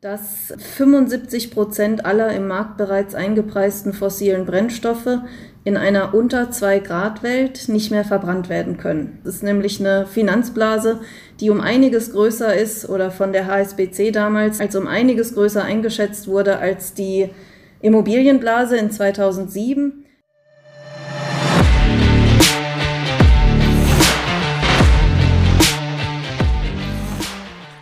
dass 75 Prozent aller im Markt bereits eingepreisten fossilen Brennstoffe in einer unter 2 Grad Welt nicht mehr verbrannt werden können. Das ist nämlich eine Finanzblase, die um einiges größer ist oder von der HSBC damals als um einiges größer eingeschätzt wurde als die Immobilienblase in 2007.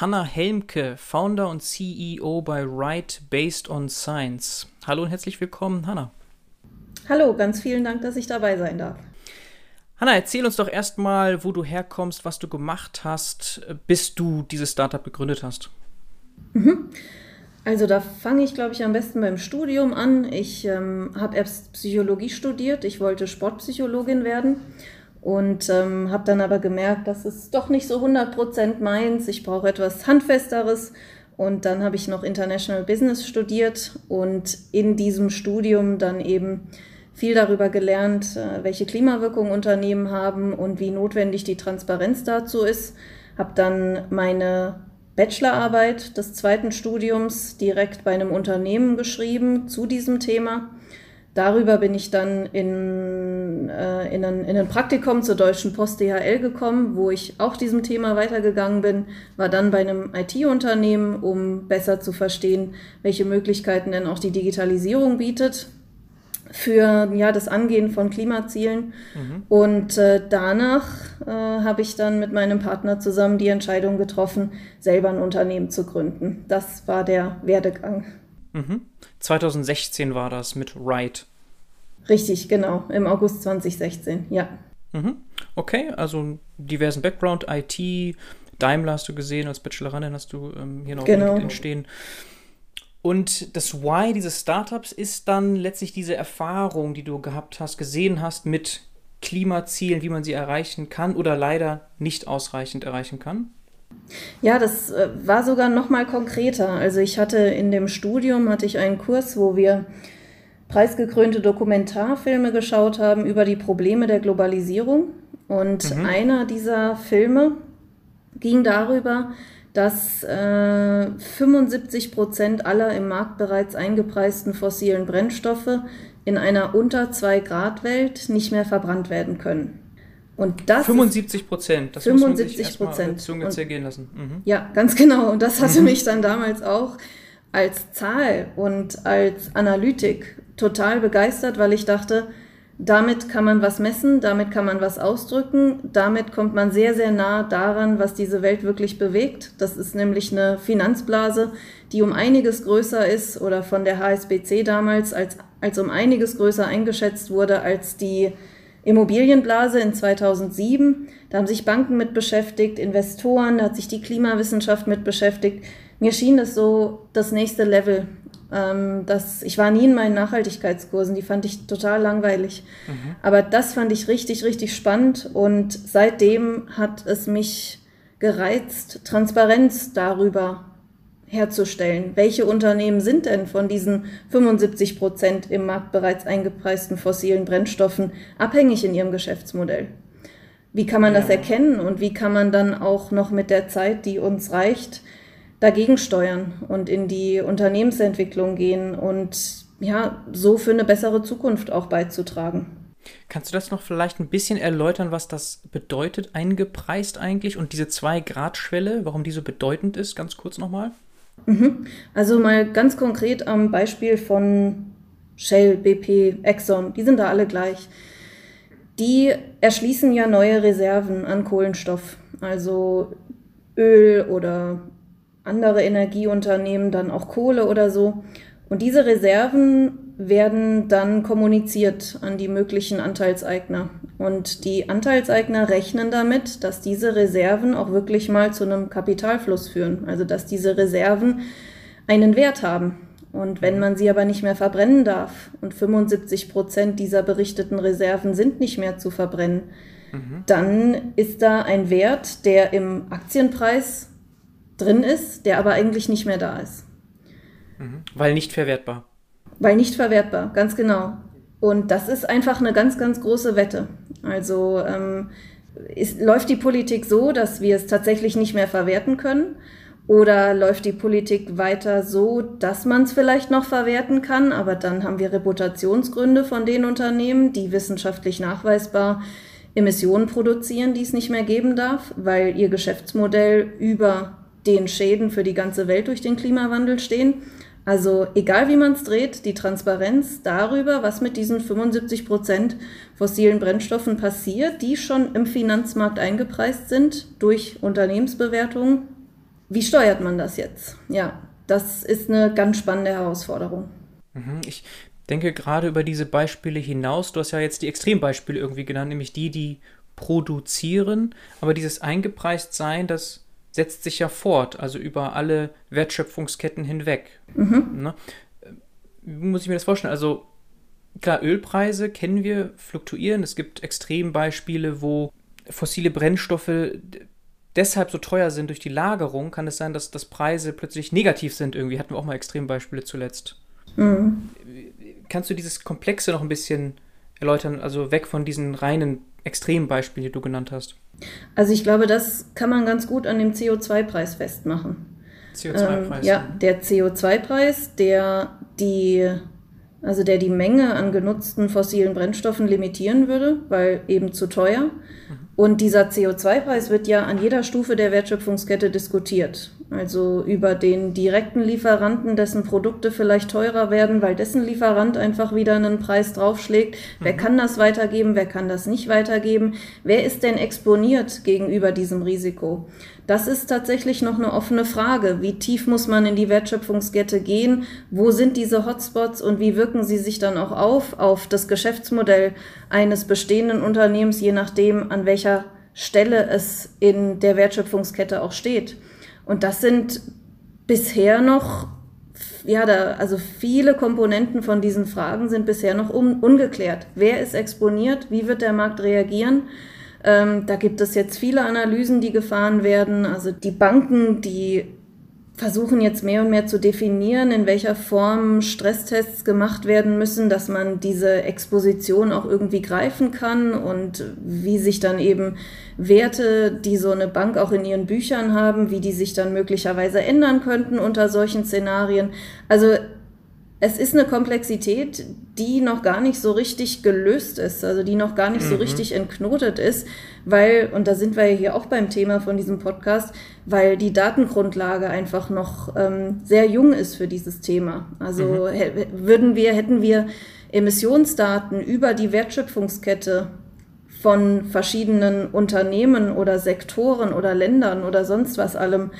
Hanna Helmke, Founder und CEO bei Right Based on Science. Hallo und herzlich willkommen, Hanna. Hallo, ganz vielen Dank, dass ich dabei sein darf. Hanna, erzähl uns doch erstmal, wo du herkommst, was du gemacht hast, bis du dieses Startup gegründet hast. Mhm. Also da fange ich, glaube ich, am besten beim Studium an. Ich ähm, habe erst Psychologie studiert. Ich wollte Sportpsychologin werden und ähm, habe dann aber gemerkt, das ist doch nicht so 100% meins. Ich brauche etwas Handfesteres. Und dann habe ich noch International Business studiert und in diesem Studium dann eben viel darüber gelernt, äh, welche Klimawirkung Unternehmen haben und wie notwendig die Transparenz dazu ist. Habe dann meine Bachelorarbeit des zweiten Studiums direkt bei einem Unternehmen geschrieben zu diesem Thema Darüber bin ich dann in, äh, in, ein, in ein Praktikum zur Deutschen Post DHL gekommen, wo ich auch diesem Thema weitergegangen bin, war dann bei einem IT-Unternehmen, um besser zu verstehen, welche Möglichkeiten denn auch die Digitalisierung bietet für ja, das Angehen von Klimazielen. Mhm. Und äh, danach äh, habe ich dann mit meinem Partner zusammen die Entscheidung getroffen, selber ein Unternehmen zu gründen. Das war der Werdegang. Mhm. 2016 war das mit Wright. Richtig, genau, im August 2016, ja. Mhm. Okay, also diversen Background, IT, Daimler hast du gesehen, als Bachelorandin hast du ähm, hier noch genau. entstehen. Und das Why dieses Startups ist dann letztlich diese Erfahrung, die du gehabt hast, gesehen hast mit Klimazielen, wie man sie erreichen kann oder leider nicht ausreichend erreichen kann? Ja, das äh, war sogar noch mal konkreter. Also ich hatte in dem Studium hatte ich einen Kurs, wo wir preisgekrönte Dokumentarfilme geschaut haben über die Probleme der Globalisierung. Und mhm. einer dieser Filme ging darüber, dass äh, 75 Prozent aller im Markt bereits eingepreisten fossilen Brennstoffe in einer unter 2 Grad Welt nicht mehr verbrannt werden können. Und das 75 Prozent, das 75 Prozent. Zunge zergehen lassen. Mhm. Ja, ganz genau. Und das hatte mhm. mich dann damals auch als Zahl und als Analytik total begeistert, weil ich dachte, damit kann man was messen, damit kann man was ausdrücken, damit kommt man sehr, sehr nah daran, was diese Welt wirklich bewegt. Das ist nämlich eine Finanzblase, die um einiges größer ist oder von der HSBC damals als, als um einiges größer eingeschätzt wurde als die Immobilienblase in 2007. Da haben sich Banken mit beschäftigt, Investoren, da hat sich die Klimawissenschaft mit beschäftigt. Mir schien das so das nächste Level. Ähm, das, ich war nie in meinen Nachhaltigkeitskursen, die fand ich total langweilig. Mhm. Aber das fand ich richtig, richtig spannend und seitdem hat es mich gereizt, Transparenz darüber herzustellen. Welche Unternehmen sind denn von diesen 75 Prozent im Markt bereits eingepreisten fossilen Brennstoffen abhängig in ihrem Geschäftsmodell? Wie kann man das erkennen und wie kann man dann auch noch mit der Zeit, die uns reicht, dagegen steuern und in die Unternehmensentwicklung gehen und ja, so für eine bessere Zukunft auch beizutragen? Kannst du das noch vielleicht ein bisschen erläutern, was das bedeutet, eingepreist eigentlich und diese 2-Grad-Schwelle, warum die so bedeutend ist? Ganz kurz nochmal. Mhm. Also mal ganz konkret am Beispiel von Shell, BP, Exxon, die sind da alle gleich. Die erschließen ja neue Reserven an Kohlenstoff, also Öl oder andere Energieunternehmen, dann auch Kohle oder so. Und diese Reserven werden dann kommuniziert an die möglichen Anteilseigner. Und die Anteilseigner rechnen damit, dass diese Reserven auch wirklich mal zu einem Kapitalfluss führen. Also dass diese Reserven einen Wert haben. Und wenn man sie aber nicht mehr verbrennen darf und 75 Prozent dieser berichteten Reserven sind nicht mehr zu verbrennen, mhm. dann ist da ein Wert, der im Aktienpreis drin ist, der aber eigentlich nicht mehr da ist. Mhm. Weil nicht verwertbar. Weil nicht verwertbar, ganz genau. Und das ist einfach eine ganz, ganz große Wette. Also ähm, ist, läuft die Politik so, dass wir es tatsächlich nicht mehr verwerten können? Oder läuft die Politik weiter so, dass man es vielleicht noch verwerten kann, aber dann haben wir Reputationsgründe von den Unternehmen, die wissenschaftlich nachweisbar Emissionen produzieren, die es nicht mehr geben darf, weil ihr Geschäftsmodell über den Schäden für die ganze Welt durch den Klimawandel stehen. Also egal wie man es dreht, die Transparenz darüber, was mit diesen 75 Prozent fossilen Brennstoffen passiert, die schon im Finanzmarkt eingepreist sind durch Unternehmensbewertungen, wie steuert man das jetzt? Ja, das ist eine ganz spannende Herausforderung. Mhm, ich denke gerade über diese Beispiele hinaus. Du hast ja jetzt die Extrembeispiele irgendwie genannt, nämlich die, die produzieren. Aber dieses eingepreist sein, das setzt sich ja fort, also über alle Wertschöpfungsketten hinweg. Mhm. Ne? Wie muss ich mir das vorstellen? Also klar, Ölpreise kennen wir, fluktuieren. Es gibt Extrembeispiele, wo fossile Brennstoffe deshalb so teuer sind durch die Lagerung, kann es sein, dass, dass Preise plötzlich negativ sind irgendwie. Hatten wir auch mal Extrembeispiele zuletzt. Mhm. Kannst du dieses Komplexe noch ein bisschen erläutern, also weg von diesen reinen Extrembeispielen, die du genannt hast? Also ich glaube, das kann man ganz gut an dem CO2-Preis festmachen. CO2-Preis? Ähm, ja, der CO2-Preis, der die also der die Menge an genutzten fossilen Brennstoffen limitieren würde, weil eben zu teuer. Mhm. Und dieser CO2-Preis wird ja an jeder Stufe der Wertschöpfungskette diskutiert. Also über den direkten Lieferanten, dessen Produkte vielleicht teurer werden, weil dessen Lieferant einfach wieder einen Preis draufschlägt. Mhm. Wer kann das weitergeben, wer kann das nicht weitergeben? Wer ist denn exponiert gegenüber diesem Risiko? Das ist tatsächlich noch eine offene Frage. Wie tief muss man in die Wertschöpfungskette gehen? Wo sind diese Hotspots und wie wirken sie sich dann auch auf, auf das Geschäftsmodell eines bestehenden Unternehmens, je nachdem, an welcher Stelle es in der Wertschöpfungskette auch steht? Und das sind bisher noch, ja, da, also viele Komponenten von diesen Fragen sind bisher noch un, ungeklärt. Wer ist exponiert? Wie wird der Markt reagieren? Ähm, da gibt es jetzt viele Analysen, die gefahren werden. Also die Banken, die versuchen jetzt mehr und mehr zu definieren, in welcher Form Stresstests gemacht werden müssen, dass man diese Exposition auch irgendwie greifen kann und wie sich dann eben Werte, die so eine Bank auch in ihren Büchern haben, wie die sich dann möglicherweise ändern könnten unter solchen Szenarien. Also es ist eine Komplexität, die noch gar nicht so richtig gelöst ist, also die noch gar nicht mhm. so richtig entknotet ist, weil, und da sind wir ja hier auch beim Thema von diesem Podcast, weil die Datengrundlage einfach noch ähm, sehr jung ist für dieses Thema. Also mhm. würden wir, hätten wir Emissionsdaten über die Wertschöpfungskette von verschiedenen Unternehmen oder Sektoren oder Ländern oder sonst was allem,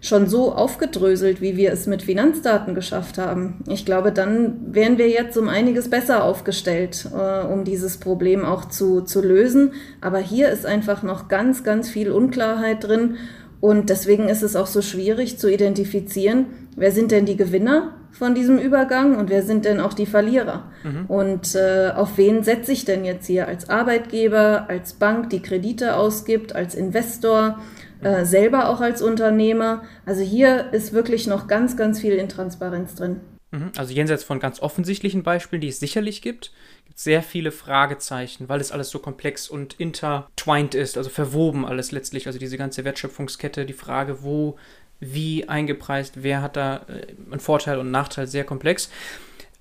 schon so aufgedröselt, wie wir es mit Finanzdaten geschafft haben. Ich glaube, dann wären wir jetzt um einiges besser aufgestellt, äh, um dieses Problem auch zu, zu lösen. Aber hier ist einfach noch ganz, ganz viel Unklarheit drin. Und deswegen ist es auch so schwierig zu identifizieren, wer sind denn die Gewinner von diesem Übergang und wer sind denn auch die Verlierer? Mhm. Und äh, auf wen setze ich denn jetzt hier als Arbeitgeber, als Bank, die Kredite ausgibt, als Investor? äh, selber auch als Unternehmer. Also hier ist wirklich noch ganz, ganz viel Intransparenz drin. Mhm. Also jenseits von ganz offensichtlichen Beispielen, die es sicherlich gibt, sehr viele Fragezeichen, weil es alles so komplex und intertwined ist, also verwoben alles letztlich, also diese ganze Wertschöpfungskette, die Frage, wo, wie eingepreist, wer hat da äh, einen Vorteil und einen Nachteil, sehr komplex.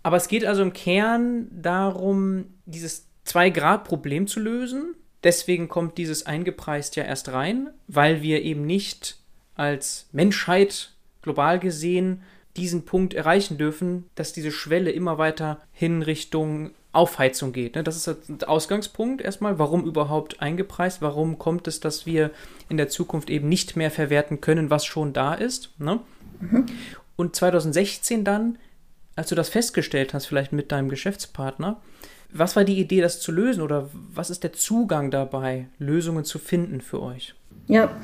Aber es geht also im Kern darum, dieses Zwei-Grad-Problem zu lösen, Deswegen kommt dieses eingepreist ja erst rein, weil wir eben nicht als Menschheit global gesehen diesen Punkt erreichen dürfen, dass diese Schwelle immer weiter hin Richtung Aufheizung geht. Ne? Das ist der Ausgangspunkt erstmal. Warum überhaupt eingepreist? Warum kommt es, dass wir in der Zukunft eben nicht mehr verwerten können, was schon da ist? Ne? Mhm. Und 2016 dann, als du das festgestellt hast, vielleicht mit deinem Geschäftspartner, was war die Idee, das zu lösen oder was ist der Zugang dabei, Lösungen zu finden für euch? Ja,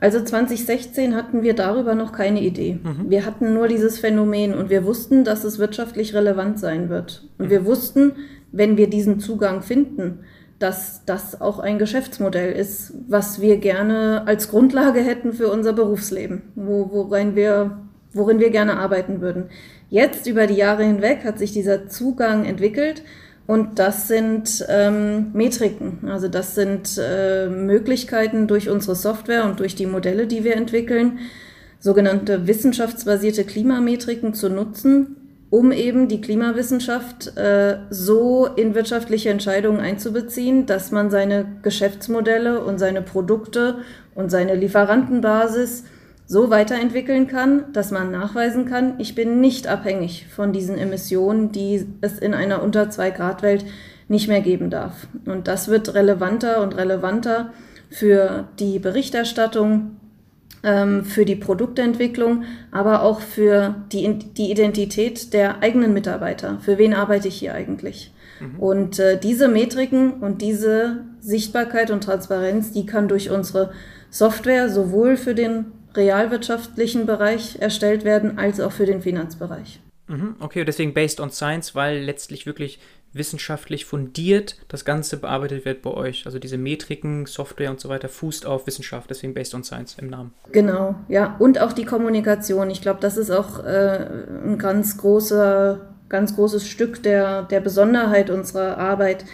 Also 2016 hatten wir darüber noch keine Idee. Mhm. Wir hatten nur dieses Phänomen und wir wussten, dass es wirtschaftlich relevant sein wird. Und mhm. wir wussten, wenn wir diesen Zugang finden, dass das auch ein Geschäftsmodell ist, was wir gerne als Grundlage hätten für unser Berufsleben, wo, worin, wir, worin wir gerne arbeiten würden. Jetzt über die Jahre hinweg hat sich dieser Zugang entwickelt und das sind ähm, Metriken, also das sind äh, Möglichkeiten durch unsere Software und durch die Modelle, die wir entwickeln, sogenannte wissenschaftsbasierte Klimametriken zu nutzen, um eben die Klimawissenschaft äh, so in wirtschaftliche Entscheidungen einzubeziehen, dass man seine Geschäftsmodelle und seine Produkte und seine Lieferantenbasis so weiterentwickeln kann, dass man nachweisen kann, ich bin nicht abhängig von diesen Emissionen, die es in einer unter 2 Grad Welt nicht mehr geben darf. Und das wird relevanter und relevanter für die Berichterstattung, für die Produktentwicklung, aber auch für die, die Identität der eigenen Mitarbeiter. Für wen arbeite ich hier eigentlich? Mhm. Und äh, diese Metriken und diese Sichtbarkeit und Transparenz, die kann durch unsere Software sowohl für den realwirtschaftlichen Bereich erstellt werden, als auch für den Finanzbereich. Mhm, okay, deswegen based on science, weil letztlich wirklich wissenschaftlich fundiert das Ganze bearbeitet wird bei euch. Also diese Metriken, Software und so weiter fußt auf Wissenschaft, deswegen based on science im Namen. Genau, ja. Und auch die Kommunikation. Ich glaube, das ist auch äh, ein ganz großer, ganz großes Stück der, der Besonderheit unserer Arbeit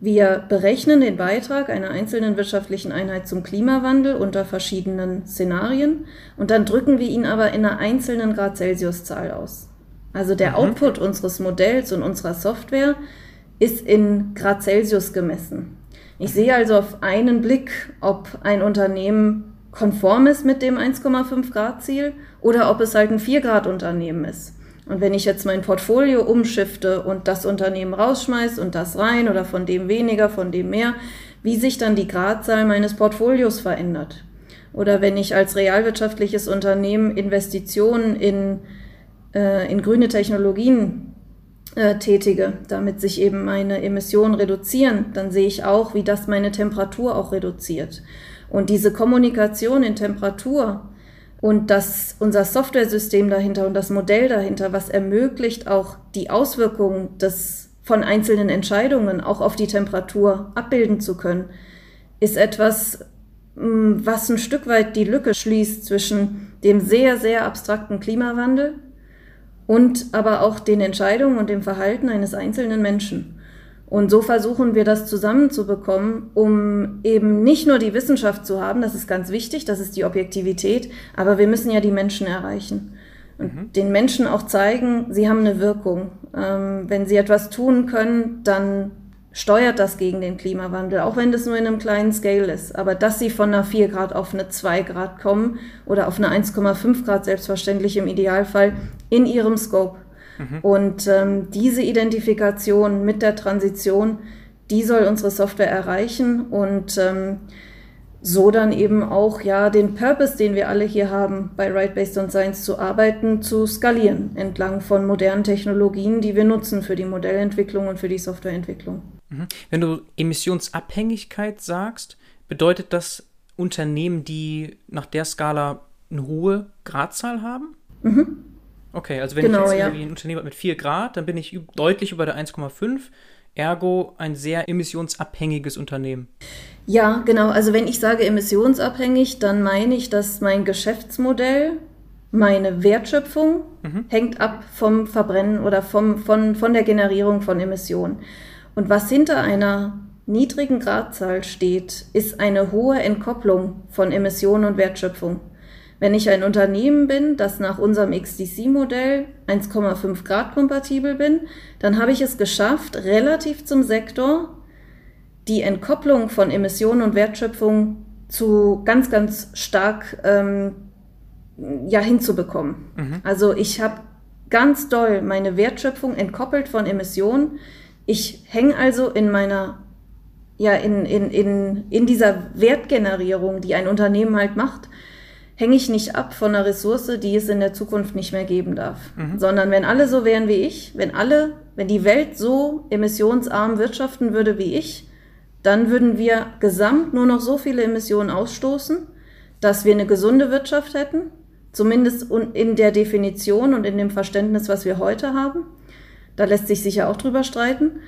wir berechnen den Beitrag einer einzelnen wirtschaftlichen Einheit zum Klimawandel unter verschiedenen Szenarien und dann drücken wir ihn aber in einer einzelnen Grad Celsius-Zahl aus. Also der mhm. Output unseres Modells und unserer Software ist in Grad Celsius gemessen. Ich sehe also auf einen Blick, ob ein Unternehmen konform ist mit dem 1,5 Grad Ziel oder ob es halt ein 4 Grad Unternehmen ist. Und wenn ich jetzt mein Portfolio umschifte und das Unternehmen rausschmeiß und das rein oder von dem weniger, von dem mehr, wie sich dann die Gradzahl meines Portfolios verändert. Oder wenn ich als realwirtschaftliches Unternehmen Investitionen in, äh, in grüne Technologien äh, tätige, damit sich eben meine Emissionen reduzieren, dann sehe ich auch, wie das meine Temperatur auch reduziert. Und diese Kommunikation in Temperatur, und dass unser Softwaresystem dahinter und das Modell dahinter, was ermöglicht, auch die Auswirkungen des, von einzelnen Entscheidungen auch auf die Temperatur abbilden zu können, ist etwas, mm, was ein Stück weit die Lücke schließt zwischen dem sehr, sehr abstrakten Klimawandel und aber auch den Entscheidungen und dem Verhalten eines einzelnen Menschen. Und so versuchen wir das zusammenzubekommen, um eben nicht nur die Wissenschaft zu haben, das ist ganz wichtig, das ist die Objektivität, aber wir müssen ja die Menschen erreichen und mhm. den Menschen auch zeigen, sie haben eine Wirkung. Ähm, wenn sie etwas tun können, dann steuert das gegen den Klimawandel, auch wenn das nur in einem kleinen Scale ist. Aber dass sie von einer 4 Grad auf eine 2 Grad kommen oder auf eine 1,5 Grad selbstverständlich im Idealfall in ihrem Scope Mhm. Und ähm, diese Identifikation mit der Transition, die soll unsere Software erreichen und ähm, so dann eben auch ja den Purpose, den wir alle hier haben, bei Right Based on Science zu arbeiten, zu skalieren entlang von modernen Technologien, die wir nutzen für die Modellentwicklung und für die Softwareentwicklung. Mhm. Wenn du Emissionsabhängigkeit sagst, bedeutet das Unternehmen, die nach der Skala eine hohe Gradzahl haben? Mhm. Okay, also wenn genau, ich jetzt ja. ein Unternehmen mit 4 Grad, dann bin ich deutlich über der 1,5, ergo ein sehr emissionsabhängiges Unternehmen. Ja, genau. Also wenn ich sage emissionsabhängig, dann meine ich, dass mein Geschäftsmodell, meine Wertschöpfung mhm. hängt ab vom Verbrennen oder vom, von, von der Generierung von Emissionen. Und was hinter einer niedrigen Gradzahl steht, ist eine hohe Entkopplung von Emissionen und Wertschöpfung. Wenn ich ein Unternehmen bin, das nach unserem XDC-Modell 1,5 Grad kompatibel bin, dann habe ich es geschafft, relativ zum Sektor die Entkopplung von Emissionen und Wertschöpfung zu ganz, ganz stark ähm, ja, hinzubekommen. Mhm. Also ich habe ganz doll meine Wertschöpfung entkoppelt von Emissionen. Ich hänge also in meiner, ja, in, in, in, in dieser Wertgenerierung, die ein Unternehmen halt macht, hänge ich nicht ab von einer Ressource, die es in der Zukunft nicht mehr geben darf. Mhm. Sondern wenn alle so wären wie ich, wenn alle, wenn die Welt so emissionsarm wirtschaften würde wie ich, dann würden wir gesamt nur noch so viele Emissionen ausstoßen, dass wir eine gesunde Wirtschaft hätten, zumindest in der Definition und in dem Verständnis, was wir heute haben. Da lässt sich sicher auch drüber streiten.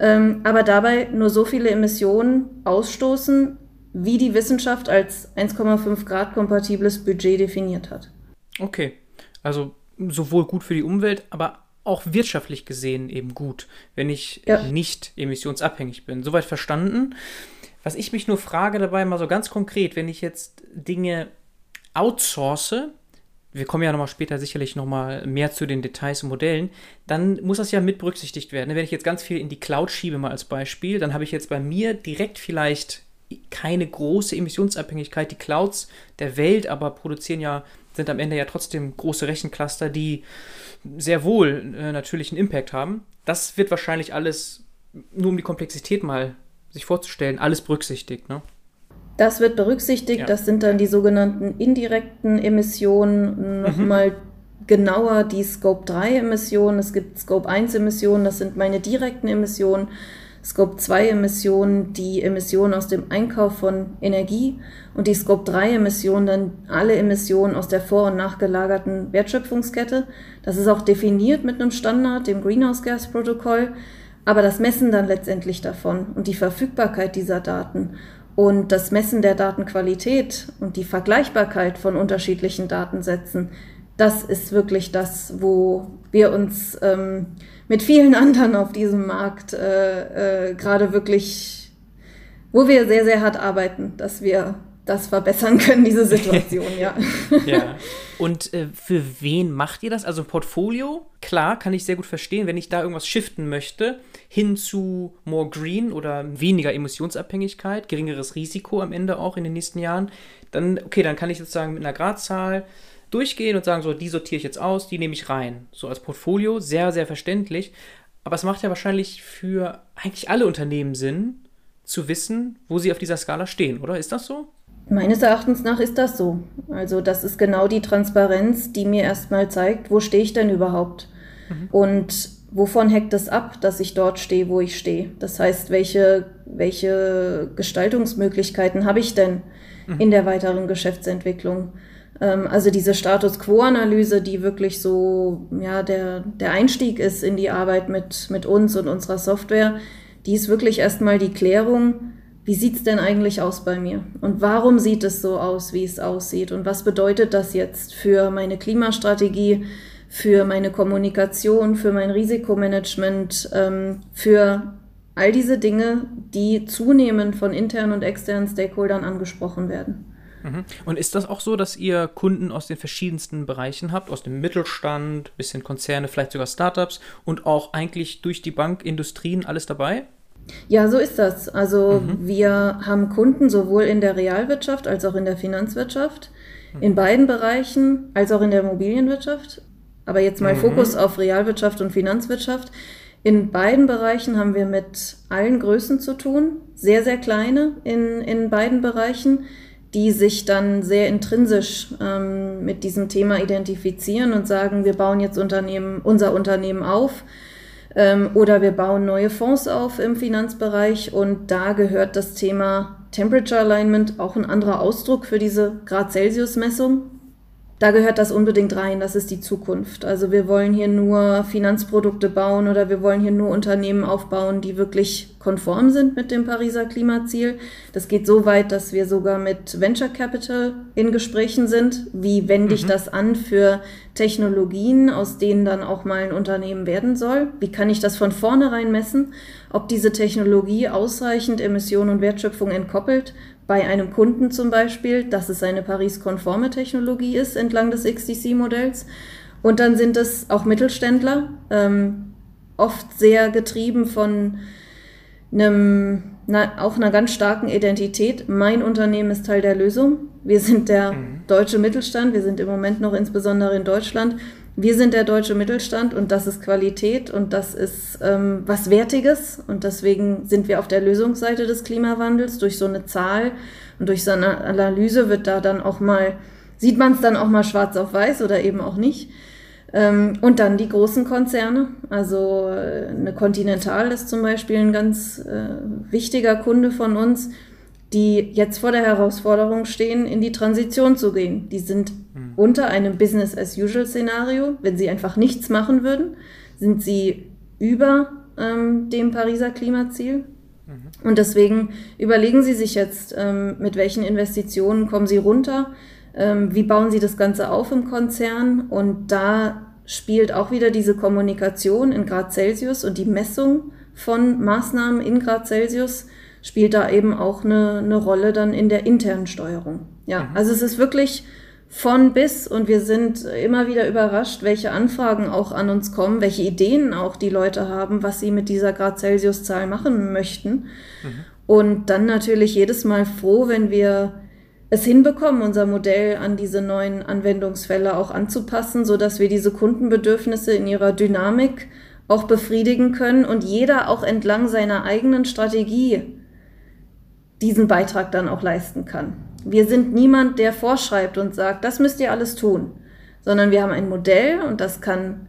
Ähm, aber dabei nur so viele Emissionen ausstoßen, wie die Wissenschaft als 1,5 Grad kompatibles Budget definiert hat. Okay, also sowohl gut für die Umwelt, aber auch wirtschaftlich gesehen eben gut, wenn ich ja. nicht emissionsabhängig bin. Soweit verstanden. Was ich mich nur frage dabei, mal so ganz konkret, wenn ich jetzt Dinge outsource, wir kommen ja nochmal später sicherlich nochmal mehr zu den Details und Modellen, dann muss das ja mit berücksichtigt werden. Wenn ich jetzt ganz viel in die Cloud schiebe, mal als Beispiel, dann habe ich jetzt bei mir direkt vielleicht keine große Emissionsabhängigkeit. Die Clouds der Welt aber produzieren ja, sind am Ende ja trotzdem große Rechencluster, die sehr wohl äh, natürlich einen Impact haben. Das wird wahrscheinlich alles, nur um die Komplexität mal sich vorzustellen, alles berücksichtigt, ne? Das wird berücksichtigt, ja. das sind dann die sogenannten indirekten Emissionen, nochmal mhm. genauer die Scope 3 Emissionen, es gibt Scope 1 Emissionen, das sind meine direkten Emissionen, Scope 2 Emissionen die Emissionen aus dem Einkauf von Energie und die Scope 3 Emissionen dann alle Emissionen aus der vor- und nachgelagerten Wertschöpfungskette. Das ist auch definiert mit einem Standard, dem Greenhouse Gas Protokoll. Aber das Messen dann letztendlich davon und die Verfügbarkeit dieser Daten und das Messen der Datenqualität und die Vergleichbarkeit von unterschiedlichen Datensätzen, das ist wirklich das, wo wir uns ähm, mit vielen anderen auf diesem Markt äh, äh, gerade wirklich, wo wir sehr, sehr hart arbeiten, dass wir das verbessern können, diese Situation, ja. ja. Und äh, für wen macht ihr das? Also Portfolio, klar, kann ich sehr gut verstehen, wenn ich da irgendwas shiften möchte, hin zu more green oder weniger Emissionsabhängigkeit, geringeres Risiko am Ende auch in den nächsten Jahren, dann, okay, dann kann ich sozusagen mit einer Gradzahl durchgehen und sagen, so, die sortiere ich jetzt aus, die nehme ich rein. So als Portfolio, sehr, sehr verständlich. Aber es macht ja wahrscheinlich für eigentlich alle Unternehmen Sinn, zu wissen, wo sie auf dieser Skala stehen, oder? Ist das so? Meines Erachtens nach ist das so. Also das ist genau die Transparenz, die mir erstmal zeigt, wo stehe ich denn überhaupt? Mhm. Und wovon hängt es ab, dass ich dort stehe, wo ich stehe? Das heißt, welche, welche Gestaltungsmöglichkeiten habe ich denn mhm. in der weiteren Geschäftsentwicklung? Ähm, also diese Status Quo-Analyse, die wirklich so ja, der, der Einstieg ist in die Arbeit mit, mit uns und unserer Software, die ist wirklich erstmal die Klärung, wie sieht's denn eigentlich aus bei mir? Und warum sieht es so aus, wie es aussieht? Und was bedeutet das jetzt für meine Klimastrategie, für meine Kommunikation, für mein Risikomanagement, ähm, für all diese Dinge, die zunehmend von internen und externen Stakeholdern angesprochen werden. Mhm. Und ist das auch so, dass ihr Kunden aus den verschiedensten Bereichen habt, aus dem Mittelstand, bisschen Konzerne, vielleicht sogar Startups und auch eigentlich durch die Bank, Industrien, alles dabei? Ja, so ist das. Also mhm. wir haben Kunden sowohl in der Realwirtschaft als auch in der Finanzwirtschaft, mhm. in beiden Bereichen, als auch in der Immobilienwirtschaft. Aber jetzt mal mhm. Fokus auf Realwirtschaft und Finanzwirtschaft. In beiden Bereichen haben wir mit allen Größen zu tun, sehr, sehr kleine in, in beiden Bereichen, die sich dann sehr intrinsisch ähm, mit diesem Thema identifizieren und sagen, wir bauen jetzt Unternehmen, unser Unternehmen auf ähm, oder wir bauen neue Fonds auf im Finanzbereich und da gehört das Thema Temperature Alignment auch ein anderer Ausdruck für diese Grad Celsius Messung da gehört das unbedingt rein, das ist die Zukunft. Also wir wollen hier nur Finanzprodukte bauen oder wir wollen hier nur Unternehmen aufbauen, die wirklich konform sind mit dem Pariser Klimaziel. Das geht so weit, dass wir sogar mit Venture Capital in Gesprächen sind. Wie wende ich mhm. das an für Technologien, aus denen dann auch mal ein Unternehmen werden soll? Wie kann ich das von vornherein messen, ob diese Technologie ausreichend Emissionen und Wertschöpfung entkoppelt bei einem Kunden zum Beispiel, dass es eine Paris-konforme Technologie ist entlang des XDC-Modells. Und dann sind es auch Mittelständler, ähm, oft sehr getrieben von einem, na, auch einer ganz starken Identität. Mein Unternehmen ist Teil der Lösung. Wir sind der mhm. deutsche Mittelstand. Wir sind im Moment noch insbesondere in Deutschland wir sind der deutsche Mittelstand und das ist Qualität und das ist ähm, was Wertiges und deswegen sind wir auf der Lösungsseite des Klimawandels. Durch so eine Zahl und durch so eine Analyse wird da dann auch mal, sieht man es dann auch mal schwarz auf weiß oder eben auch nicht. Ähm, und dann die großen Konzerne. Also äh, eine Continental ist zum Beispiel ein ganz äh, wichtiger Kunde von uns die jetzt vor der Herausforderung stehen, in die Transition zu gehen. Die sind mhm. unter einem Business-as-usual-Szenario. Wenn sie einfach nichts machen würden, sind sie über ähm, dem Pariser Klimaziel. Mhm. Und deswegen überlegen Sie sich jetzt, ähm, mit welchen Investitionen kommen Sie runter, ähm, wie bauen Sie das Ganze auf im Konzern. Und da spielt auch wieder diese Kommunikation in Grad Celsius und die Messung von Maßnahmen in Grad Celsius spielt da eben auch eine, eine Rolle dann in der internen Steuerung. Ja, mhm. also es ist wirklich von bis und wir sind immer wieder überrascht, welche Anfragen auch an uns kommen, welche Ideen auch die Leute haben, was sie mit dieser Grad Celsius Zahl machen möchten. Mhm. Und dann natürlich jedes Mal froh, wenn wir es hinbekommen, unser Modell an diese neuen Anwendungsfälle auch anzupassen, so dass wir diese Kundenbedürfnisse in ihrer Dynamik auch befriedigen können und jeder auch entlang seiner eigenen Strategie diesen Beitrag dann auch leisten kann. Wir sind niemand, der vorschreibt und sagt, das müsst ihr alles tun, sondern wir haben ein Modell und das kann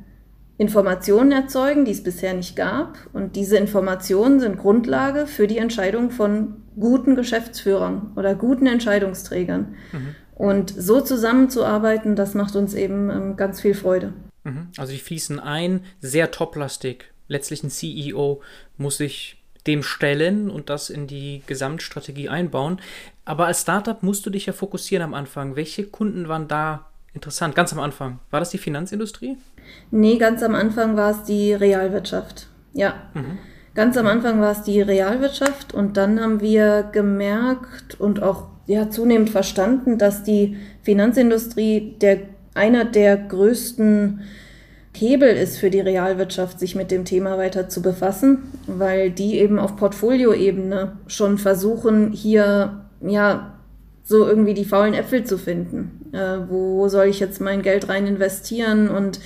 Informationen erzeugen, die es bisher nicht gab. Und diese Informationen sind Grundlage für die Entscheidung von guten Geschäftsführern oder guten Entscheidungsträgern. Mhm. Und so zusammenzuarbeiten, das macht uns eben ähm, ganz viel Freude. Mhm. Also die fließen ein, sehr toplastig. Letztlich ein CEO muss sich dem stellen und das in die Gesamtstrategie einbauen. Aber als Startup musst du dich ja fokussieren am Anfang. Welche Kunden waren da interessant? Ganz am Anfang. War das die Finanzindustrie? Nee, ganz am Anfang war es die Realwirtschaft. Ja. Mhm. Ganz am Anfang war es die Realwirtschaft und dann haben wir gemerkt und auch ja, zunehmend verstanden, dass die Finanzindustrie der, einer der größten Hebel ist für die Realwirtschaft, sich mit dem Thema weiter zu befassen, weil die eben auf Portfolioebene schon versuchen, hier ja so irgendwie die faulen Äpfel zu finden. Äh, wo soll ich jetzt mein Geld rein investieren und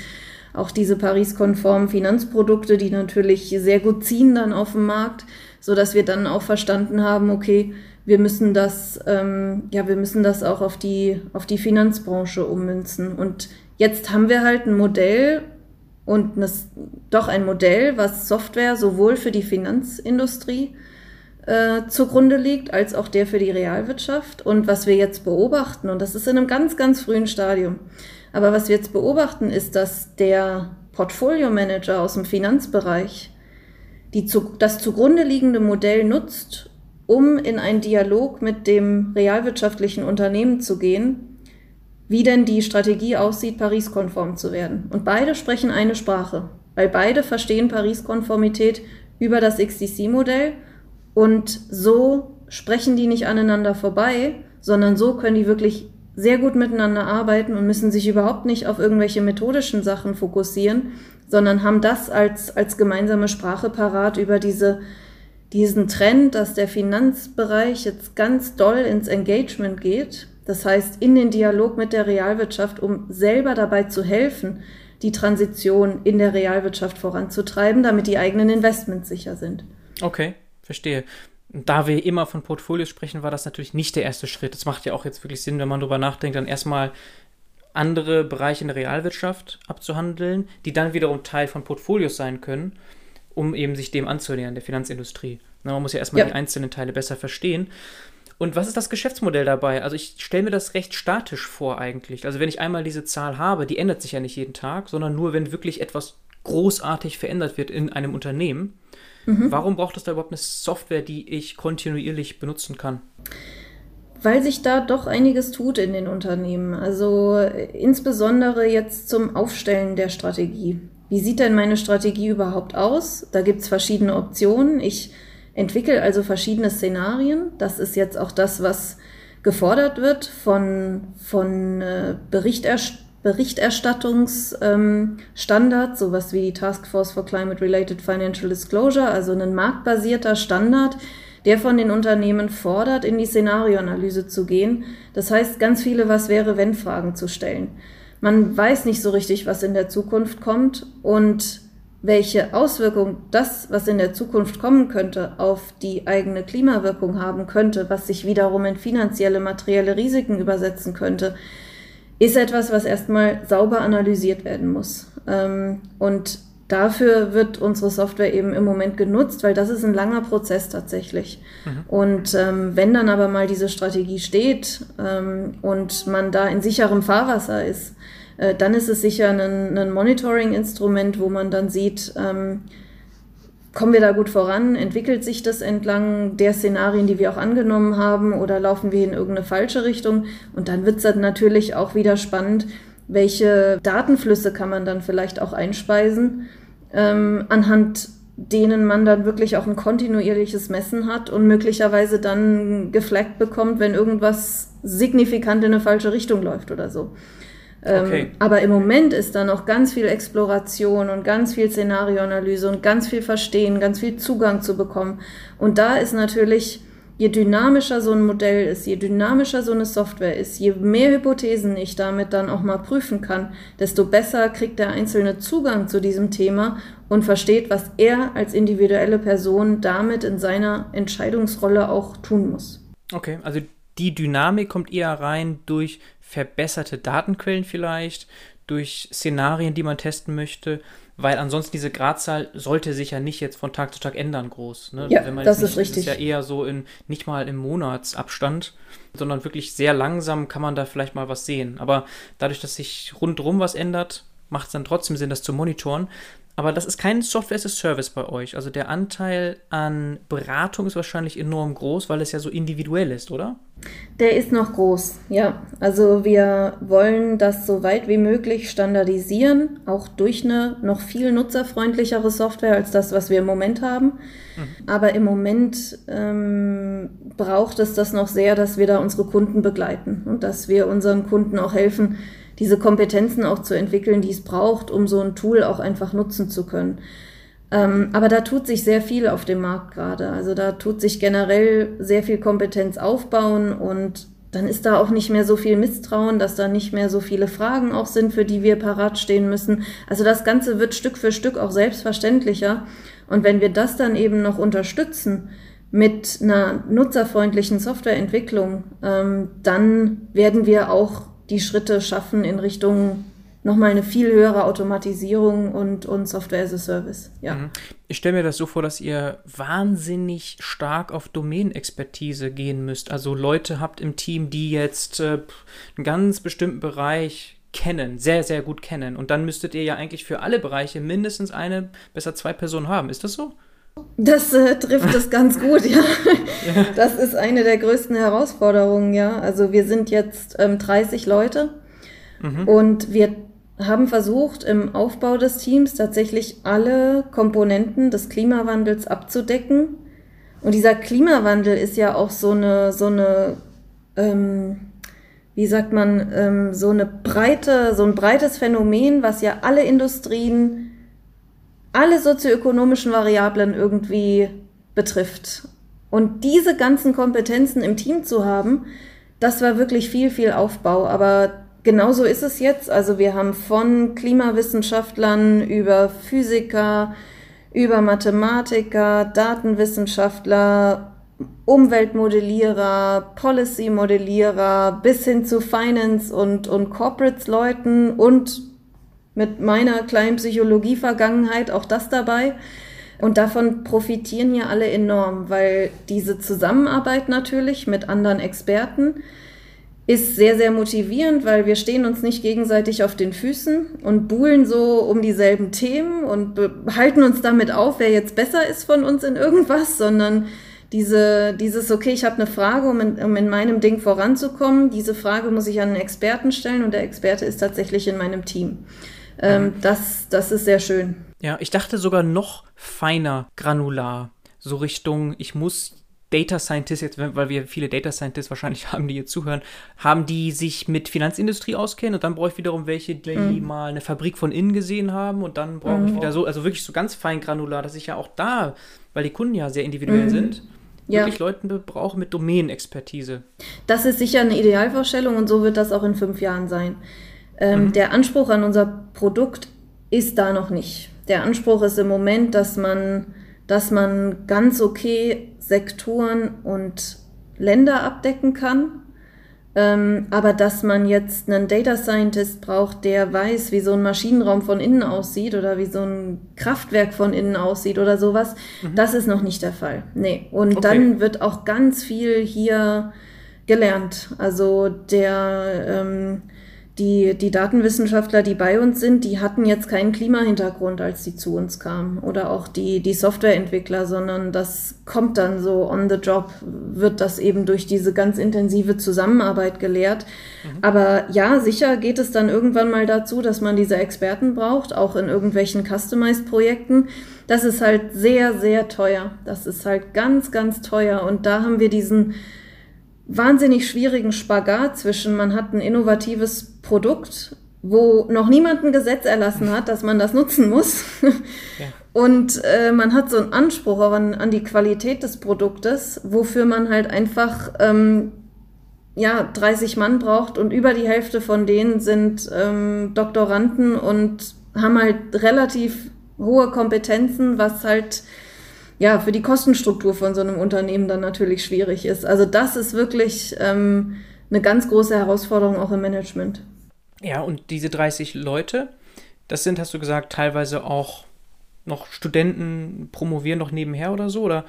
auch diese Paris-konformen Finanzprodukte, die natürlich sehr gut ziehen dann auf dem Markt, so dass wir dann auch verstanden haben, okay, wir müssen das, ähm, ja, wir müssen das auch auf die, auf die Finanzbranche ummünzen. Und jetzt haben wir halt ein Modell, und das, doch ein Modell, was Software sowohl für die Finanzindustrie äh, zugrunde liegt, als auch der für die Realwirtschaft. Und was wir jetzt beobachten, und das ist in einem ganz, ganz frühen Stadium, aber was wir jetzt beobachten, ist, dass der Portfolio-Manager aus dem Finanzbereich die zu, das zugrunde liegende Modell nutzt, um in einen Dialog mit dem realwirtschaftlichen Unternehmen zu gehen wie denn die Strategie aussieht, Paris-konform zu werden. Und beide sprechen eine Sprache, weil beide verstehen Paris-Konformität über das XDC-Modell und so sprechen die nicht aneinander vorbei, sondern so können die wirklich sehr gut miteinander arbeiten und müssen sich überhaupt nicht auf irgendwelche methodischen Sachen fokussieren, sondern haben das als, als gemeinsame Sprache parat über diese, diesen Trend, dass der Finanzbereich jetzt ganz doll ins Engagement geht das heißt, in den Dialog mit der Realwirtschaft, um selber dabei zu helfen, die Transition in der Realwirtschaft voranzutreiben, damit die eigenen Investments sicher sind. Okay, verstehe. Da wir immer von Portfolios sprechen, war das natürlich nicht der erste Schritt. Das macht ja auch jetzt wirklich Sinn, wenn man darüber nachdenkt, dann erstmal andere Bereiche in der Realwirtschaft abzuhandeln, die dann wiederum Teil von Portfolios sein können, um eben sich dem anzunähern, der Finanzindustrie. man muss ja erstmal ja. die einzelnen Teile besser verstehen. Und was ist das Geschäftsmodell dabei? Also ich stelle mir das recht statisch vor eigentlich. Also wenn ich einmal diese Zahl habe, die ändert sich ja nicht jeden Tag, sondern nur, wenn wirklich etwas großartig verändert wird in einem Unternehmen. Mhm. Warum braucht es da überhaupt eine Software, die ich kontinuierlich benutzen kann? Weil sich da doch einiges tut in den Unternehmen. Also insbesondere jetzt zum Aufstellen der Strategie. Wie sieht denn meine Strategie überhaupt aus? Da gibt es verschiedene Optionen. Ich entwickle also verschiedene Szenarien. Das ist jetzt auch das, was gefordert wird von, von äh, Berichterst Berichterstattungsstandards, ähm, sowas wie die Task Force for Climate-Related Financial Disclosure, also ein marktbasierter Standard, der von den Unternehmen fordert, in die Szenarioanalyse zu gehen. Das heißt, ganz viele Was wäre, wenn Fragen zu stellen. Man weiß nicht so richtig, was in der Zukunft kommt und welche Auswirkung das, was in der Zukunft kommen könnte, auf die eigene Klimawirkung haben könnte, was sich wiederum in finanzielle, materielle Risiken übersetzen könnte, ist etwas, was erstmal sauber analysiert werden muss. Ähm, und dafür wird unsere Software eben im Moment genutzt, weil das ist ein langer Prozess tatsächlich. Mhm. Und ähm, wenn dann aber mal diese Strategie steht ähm, und man da in sicherem Fahrwasser ist, äh, dann ist es sicher ein, ein Monitoring-Instrument, wo man dann sieht, ähm, kommen wir da gut voran? Entwickelt sich das entlang der Szenarien, die wir auch angenommen haben, oder laufen wir in irgendeine falsche Richtung? Und dann wird es dann natürlich auch wieder spannend, welche Datenflüsse kann man dann vielleicht auch einspeisen, ähm, anhand denen man dann wirklich auch ein kontinuierliches Messen hat und möglicherweise dann geflaggt bekommt, wenn irgendwas signifikant in eine falsche Richtung läuft oder so. Ähm, okay. aber im Moment ist da noch ganz viel Exploration und ganz viel Szenarioanalyse und ganz viel Verstehen, ganz viel Zugang zu bekommen. Und da ist natürlich, je dynamischer so ein Modell ist, je dynamischer so eine Software ist, je mehr Hypothesen ich damit dann auch mal prüfen kann, desto besser kriegt der Einzelne Zugang zu diesem Thema und versteht, was er als individuelle Person damit in seiner Entscheidungsrolle auch tun muss. Okay, also die Dynamik kommt eher rein durch verbesserte Datenquellen vielleicht, durch Szenarien, die man testen möchte, weil ansonsten diese Gradzahl sollte sich ja nicht jetzt von Tag zu Tag ändern groß. Ne? Ja, das nicht, ist richtig. Das ist ja eher so in nicht mal im Monatsabstand, sondern wirklich sehr langsam kann man da vielleicht mal was sehen. Aber dadurch, dass sich rundherum was ändert, macht es dann trotzdem Sinn, das zu monitoren. Aber das ist kein Software as a Service bei euch. Also der Anteil an Beratung ist wahrscheinlich enorm groß, weil es ja so individuell ist, oder? Der ist noch groß, ja. Also wir wollen das so weit wie möglich standardisieren, auch durch eine noch viel nutzerfreundlichere Software als das, was wir im Moment haben. Mhm. Aber im Moment ähm, braucht es das noch sehr, dass wir da unsere Kunden begleiten und dass wir unseren Kunden auch helfen, diese Kompetenzen auch zu entwickeln, die es braucht, um so ein Tool auch einfach nutzen zu können. Ähm, aber da tut sich sehr viel auf dem Markt gerade. Also da tut sich generell sehr viel Kompetenz aufbauen und dann ist da auch nicht mehr so viel Misstrauen, dass da nicht mehr so viele Fragen auch sind, für die wir parat stehen müssen. Also das Ganze wird Stück für Stück auch selbstverständlicher. Und wenn wir das dann eben noch unterstützen mit einer nutzerfreundlichen Softwareentwicklung, ähm, dann werden wir auch die Schritte schaffen in Richtung nochmal eine viel höhere Automatisierung und, und Software as a Service. Ja. Mhm. Ich stelle mir das so vor, dass ihr wahnsinnig stark auf Domänenexpertise gehen müsst. Also Leute habt im Team, die jetzt äh, einen ganz bestimmten Bereich kennen, sehr, sehr gut kennen. Und dann müsstet ihr ja eigentlich für alle Bereiche mindestens eine, besser zwei Personen haben. Ist das so? Das äh, trifft es ganz gut, ja. Das ist eine der größten Herausforderungen, ja. Also wir sind jetzt ähm, 30 Leute mhm. und wir haben versucht, im Aufbau des Teams tatsächlich alle Komponenten des Klimawandels abzudecken. Und dieser Klimawandel ist ja auch so eine, so eine, ähm, wie sagt man, ähm, so eine breite, so ein breites Phänomen, was ja alle Industrien alle sozioökonomischen Variablen irgendwie betrifft. Und diese ganzen Kompetenzen im Team zu haben, das war wirklich viel, viel Aufbau. Aber genauso ist es jetzt. Also wir haben von Klimawissenschaftlern über Physiker, über Mathematiker, Datenwissenschaftler, Umweltmodellierer, Policy-Modellierer bis hin zu Finance- und, und Corporates-Leuten und mit meiner kleinen Psychologie-Vergangenheit auch das dabei. Und davon profitieren hier alle enorm, weil diese Zusammenarbeit natürlich mit anderen Experten ist sehr, sehr motivierend, weil wir stehen uns nicht gegenseitig auf den Füßen und buhlen so um dieselben Themen und halten uns damit auf, wer jetzt besser ist von uns in irgendwas, sondern diese, dieses, okay, ich habe eine Frage, um in, um in meinem Ding voranzukommen, diese Frage muss ich an einen Experten stellen und der Experte ist tatsächlich in meinem Team. Ähm, das, das ist sehr schön. Ja, ich dachte sogar noch feiner granular. So Richtung, ich muss Data Scientists, jetzt, weil wir viele Data Scientists wahrscheinlich haben, die hier zuhören, haben die sich mit Finanzindustrie auskennen und dann brauche ich wiederum welche, die mhm. mal eine Fabrik von innen gesehen haben und dann brauche mhm. ich wieder so, also wirklich so ganz fein granular, dass ich ja auch da, weil die Kunden ja sehr individuell mhm. sind, wirklich ja. Leuten brauche mit Domänenexpertise. Das ist sicher eine Idealvorstellung und so wird das auch in fünf Jahren sein. Ähm, mhm. Der Anspruch an unser Produkt ist da noch nicht. Der Anspruch ist im Moment, dass man, dass man ganz okay Sektoren und Länder abdecken kann. Ähm, aber dass man jetzt einen Data Scientist braucht, der weiß, wie so ein Maschinenraum von innen aussieht oder wie so ein Kraftwerk von innen aussieht oder sowas, mhm. das ist noch nicht der Fall. Nee. Und okay. dann wird auch ganz viel hier gelernt. Also der ähm, die, die Datenwissenschaftler, die bei uns sind, die hatten jetzt keinen Klimahintergrund, als sie zu uns kamen. Oder auch die, die Softwareentwickler, sondern das kommt dann so on the job, wird das eben durch diese ganz intensive Zusammenarbeit gelehrt. Mhm. Aber ja, sicher geht es dann irgendwann mal dazu, dass man diese Experten braucht, auch in irgendwelchen Customized-Projekten. Das ist halt sehr, sehr teuer. Das ist halt ganz, ganz teuer. Und da haben wir diesen wahnsinnig schwierigen Spagat zwischen, man hat ein innovatives Produkt, wo noch niemand ein Gesetz erlassen hat, dass man das nutzen muss. Ja. Und äh, man hat so einen Anspruch an, an die Qualität des Produktes, wofür man halt einfach ähm, ja, 30 Mann braucht und über die Hälfte von denen sind ähm, Doktoranden und haben halt relativ hohe Kompetenzen, was halt ja, für die Kostenstruktur von so einem Unternehmen dann natürlich schwierig ist. Also das ist wirklich ähm, eine ganz große Herausforderung auch im Management. Ja, und diese 30 Leute, das sind, hast du gesagt, teilweise auch noch Studenten, promovieren noch nebenher oder so? Oder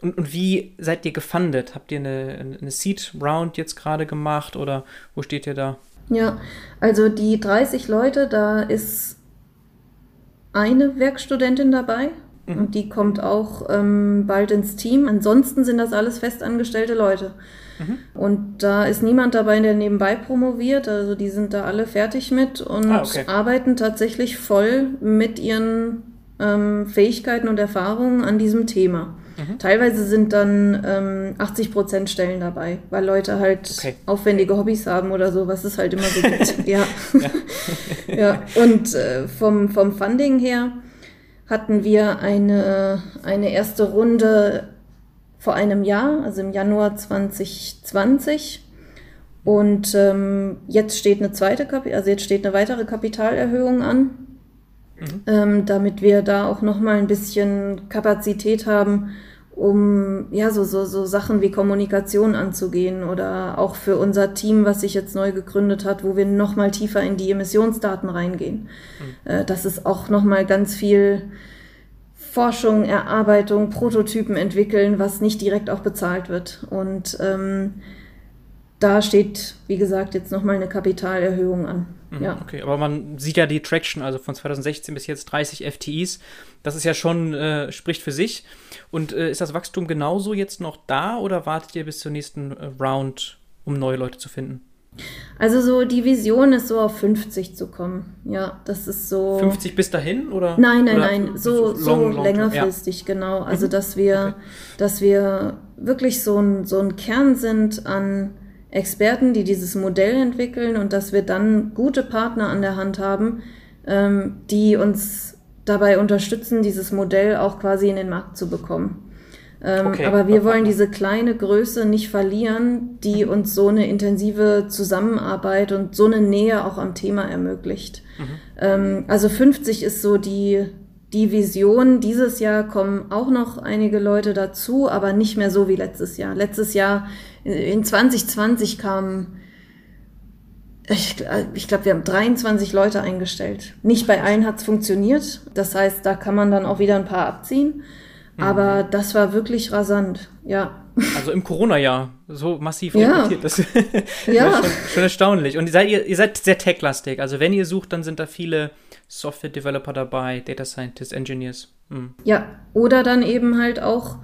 und, und wie seid ihr gefundet? Habt ihr eine, eine Seed-Round jetzt gerade gemacht oder wo steht ihr da? Ja, also die 30 Leute, da ist eine Werkstudentin dabei, Mhm. Und die kommt auch ähm, bald ins Team. Ansonsten sind das alles festangestellte Leute. Mhm. Und da ist niemand dabei, der nebenbei promoviert. Also die sind da alle fertig mit und ah, okay. arbeiten tatsächlich voll mit ihren ähm, Fähigkeiten und Erfahrungen an diesem Thema. Mhm. Teilweise sind dann ähm, 80 Prozent Stellen dabei, weil Leute halt okay. aufwendige Hobbys haben oder so, was es halt immer so gibt. ja. ja. ja. Und äh, vom, vom Funding her hatten wir eine, eine erste Runde vor einem Jahr, also im Januar 2020. Und ähm, jetzt steht eine zweite, Kapi also jetzt steht eine weitere Kapitalerhöhung an, mhm. ähm, damit wir da auch noch mal ein bisschen Kapazität haben, um ja so, so, so Sachen wie Kommunikation anzugehen oder auch für unser Team, was sich jetzt neu gegründet hat, wo wir noch mal tiefer in die Emissionsdaten reingehen. Mhm. Äh, das ist auch noch mal ganz viel Forschung, Erarbeitung, Prototypen entwickeln, was nicht direkt auch bezahlt wird. Und ähm, da steht, wie gesagt, jetzt nochmal eine Kapitalerhöhung an. Mhm, ja. Okay, aber man sieht ja die Traction, also von 2016 bis jetzt 30 FTEs. Das ist ja schon, äh, spricht für sich. Und äh, ist das Wachstum genauso jetzt noch da oder wartet ihr bis zur nächsten äh, Round, um neue Leute zu finden? Also so die Vision ist so auf 50 zu kommen. Ja, das ist so. 50 bis dahin oder? Nein, nein, oder nein, so, so, long, long längerfristig, ja. genau. Also mhm. dass wir, okay. dass wir wirklich so ein, so ein Kern sind an Experten, die dieses Modell entwickeln und dass wir dann gute Partner an der Hand haben, ähm, die uns dabei unterstützen, dieses Modell auch quasi in den Markt zu bekommen. Ähm, okay. Aber wir wollen diese kleine Größe nicht verlieren, die uns so eine intensive Zusammenarbeit und so eine Nähe auch am Thema ermöglicht. Mhm. Ähm, also 50 ist so die, die Vision. Dieses Jahr kommen auch noch einige Leute dazu, aber nicht mehr so wie letztes Jahr. Letztes Jahr in 2020 kamen, ich, ich glaube, wir haben 23 Leute eingestellt. Nicht bei allen hat es funktioniert. Das heißt, da kann man dann auch wieder ein paar abziehen. Mhm. Aber das war wirklich rasant, ja. Also im Corona-Jahr so massiv ja. Das ja. schon, schon, erstaunlich. Und ihr seid, ihr seid sehr tech-lastig. Also wenn ihr sucht, dann sind da viele Software-Developer dabei, Data Scientists, Engineers. Mhm. Ja, oder dann eben halt auch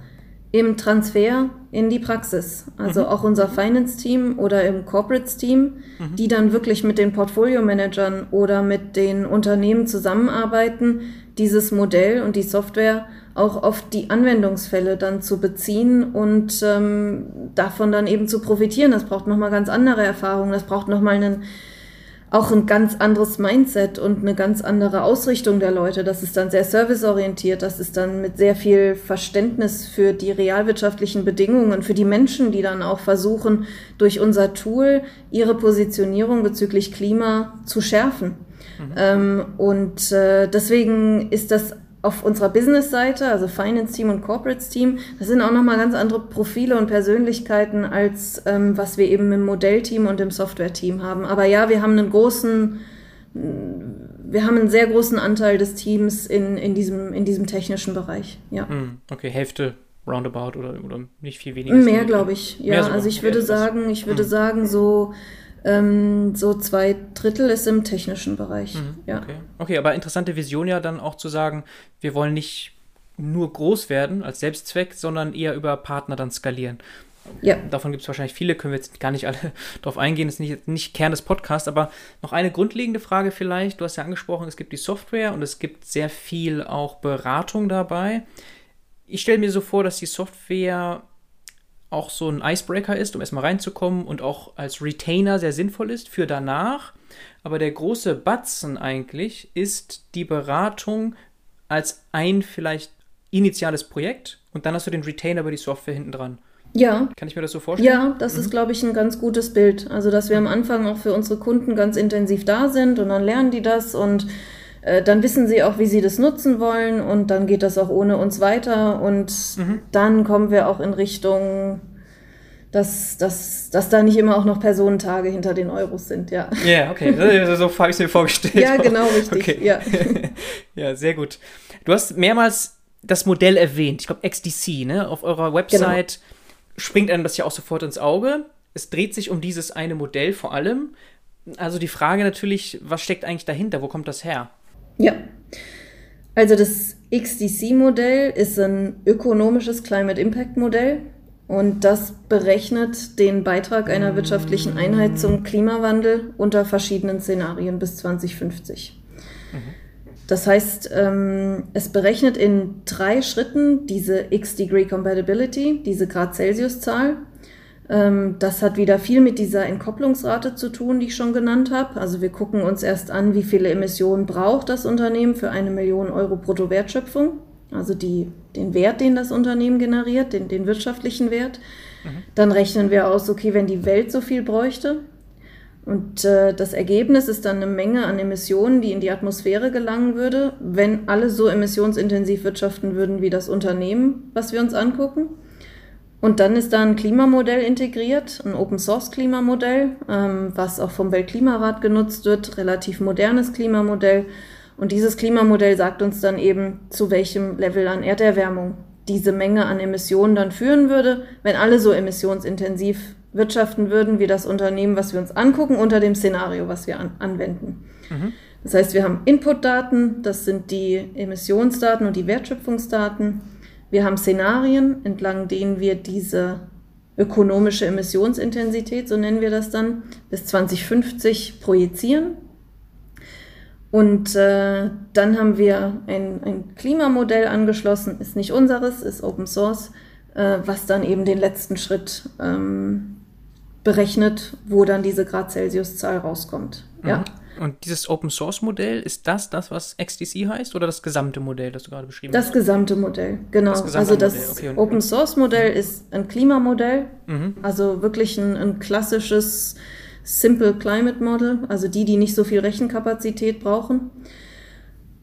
im Transfer in die Praxis. Also mhm. auch unser Finance-Team oder im Corporates-Team, mhm. die dann wirklich mit den Portfolio-Managern oder mit den Unternehmen zusammenarbeiten, dieses Modell und die Software auch auf die Anwendungsfälle dann zu beziehen und ähm, davon dann eben zu profitieren. Das braucht nochmal ganz andere Erfahrungen, das braucht nochmal einen auch ein ganz anderes Mindset und eine ganz andere Ausrichtung der Leute. Das ist dann sehr serviceorientiert, das ist dann mit sehr viel Verständnis für die realwirtschaftlichen Bedingungen, für die Menschen, die dann auch versuchen, durch unser Tool ihre Positionierung bezüglich Klima zu schärfen. Mhm. Ähm, und äh, deswegen ist das auf unserer Business-Seite, also Finance-Team und Corporates-Team, das sind auch nochmal ganz andere Profile und Persönlichkeiten, als ähm, was wir eben im Modellteam und im Software-Team haben. Aber ja, wir haben einen großen, wir haben einen sehr großen Anteil des Teams in, in, diesem, in diesem technischen Bereich. Ja. Hm, okay, Hälfte roundabout oder, oder nicht viel weniger. Mehr, glaube ich. Ja, also ich würde sagen, ich würde hm. sagen, so ähm, so zwei Drittel ist im technischen Bereich. Mhm, ja. Okay. okay, aber interessante Vision ja dann auch zu sagen, wir wollen nicht nur groß werden als Selbstzweck, sondern eher über Partner dann skalieren. Ja. Davon gibt es wahrscheinlich viele, können wir jetzt gar nicht alle drauf eingehen, das ist nicht, nicht Kern des Podcasts, aber noch eine grundlegende Frage vielleicht. Du hast ja angesprochen, es gibt die Software und es gibt sehr viel auch Beratung dabei. Ich stelle mir so vor, dass die Software auch so ein Icebreaker ist, um erstmal reinzukommen und auch als Retainer sehr sinnvoll ist für danach. Aber der große Batzen eigentlich ist die Beratung als ein vielleicht initiales Projekt und dann hast du den Retainer über die Software hinten dran. Ja. Kann ich mir das so vorstellen? Ja, das mhm. ist, glaube ich, ein ganz gutes Bild. Also, dass wir am Anfang auch für unsere Kunden ganz intensiv da sind und dann lernen die das und äh, dann wissen sie auch, wie sie das nutzen wollen und dann geht das auch ohne uns weiter und mhm. dann kommen wir auch in Richtung dass, dass, dass da nicht immer auch noch Personentage hinter den Euros sind, ja. Ja, yeah, okay, so habe ich es mir vorgestellt. ja, genau, richtig, okay. ja. ja, sehr gut. Du hast mehrmals das Modell erwähnt, ich glaube XDC, ne? Auf eurer Website genau. springt einem das ja auch sofort ins Auge. Es dreht sich um dieses eine Modell vor allem. Also die Frage natürlich, was steckt eigentlich dahinter? Wo kommt das her? Ja. Also das XDC-Modell ist ein ökonomisches Climate Impact Modell. Und das berechnet den Beitrag einer wirtschaftlichen Einheit zum Klimawandel unter verschiedenen Szenarien bis 2050. Mhm. Das heißt, ähm, es berechnet in drei Schritten diese X-Degree Compatibility, diese Grad Celsius-Zahl. Ähm, das hat wieder viel mit dieser Entkopplungsrate zu tun, die ich schon genannt habe. Also wir gucken uns erst an, wie viele Emissionen braucht das Unternehmen für eine Million Euro Bruttowertschöpfung also die, den Wert, den das Unternehmen generiert, den, den wirtschaftlichen Wert. Mhm. Dann rechnen wir aus, okay, wenn die Welt so viel bräuchte. Und äh, das Ergebnis ist dann eine Menge an Emissionen, die in die Atmosphäre gelangen würde, wenn alle so emissionsintensiv wirtschaften würden wie das Unternehmen, was wir uns angucken. Und dann ist da ein Klimamodell integriert, ein Open-Source-Klimamodell, ähm, was auch vom Weltklimarat genutzt wird, relativ modernes Klimamodell und dieses Klimamodell sagt uns dann eben, zu welchem Level an Erderwärmung diese Menge an Emissionen dann führen würde, wenn alle so emissionsintensiv wirtschaften würden wie das Unternehmen, was wir uns angucken, unter dem Szenario, was wir an anwenden. Mhm. Das heißt, wir haben Inputdaten, das sind die Emissionsdaten und die Wertschöpfungsdaten. Wir haben Szenarien, entlang denen wir diese ökonomische Emissionsintensität, so nennen wir das dann, bis 2050 projizieren und äh, dann haben wir ein, ein Klimamodell angeschlossen, ist nicht unseres, ist Open Source, äh, was dann eben den letzten Schritt ähm, berechnet, wo dann diese Grad Celsius-Zahl rauskommt. Mhm. Ja. Und dieses Open Source Modell, ist das das, was XDC heißt oder das gesamte Modell, das du gerade beschrieben das hast? Das gesamte Modell, genau. Das gesamte also das okay. Open Source Modell ist ein Klimamodell, mhm. also wirklich ein, ein klassisches Simple Climate Model, also die, die nicht so viel Rechenkapazität brauchen.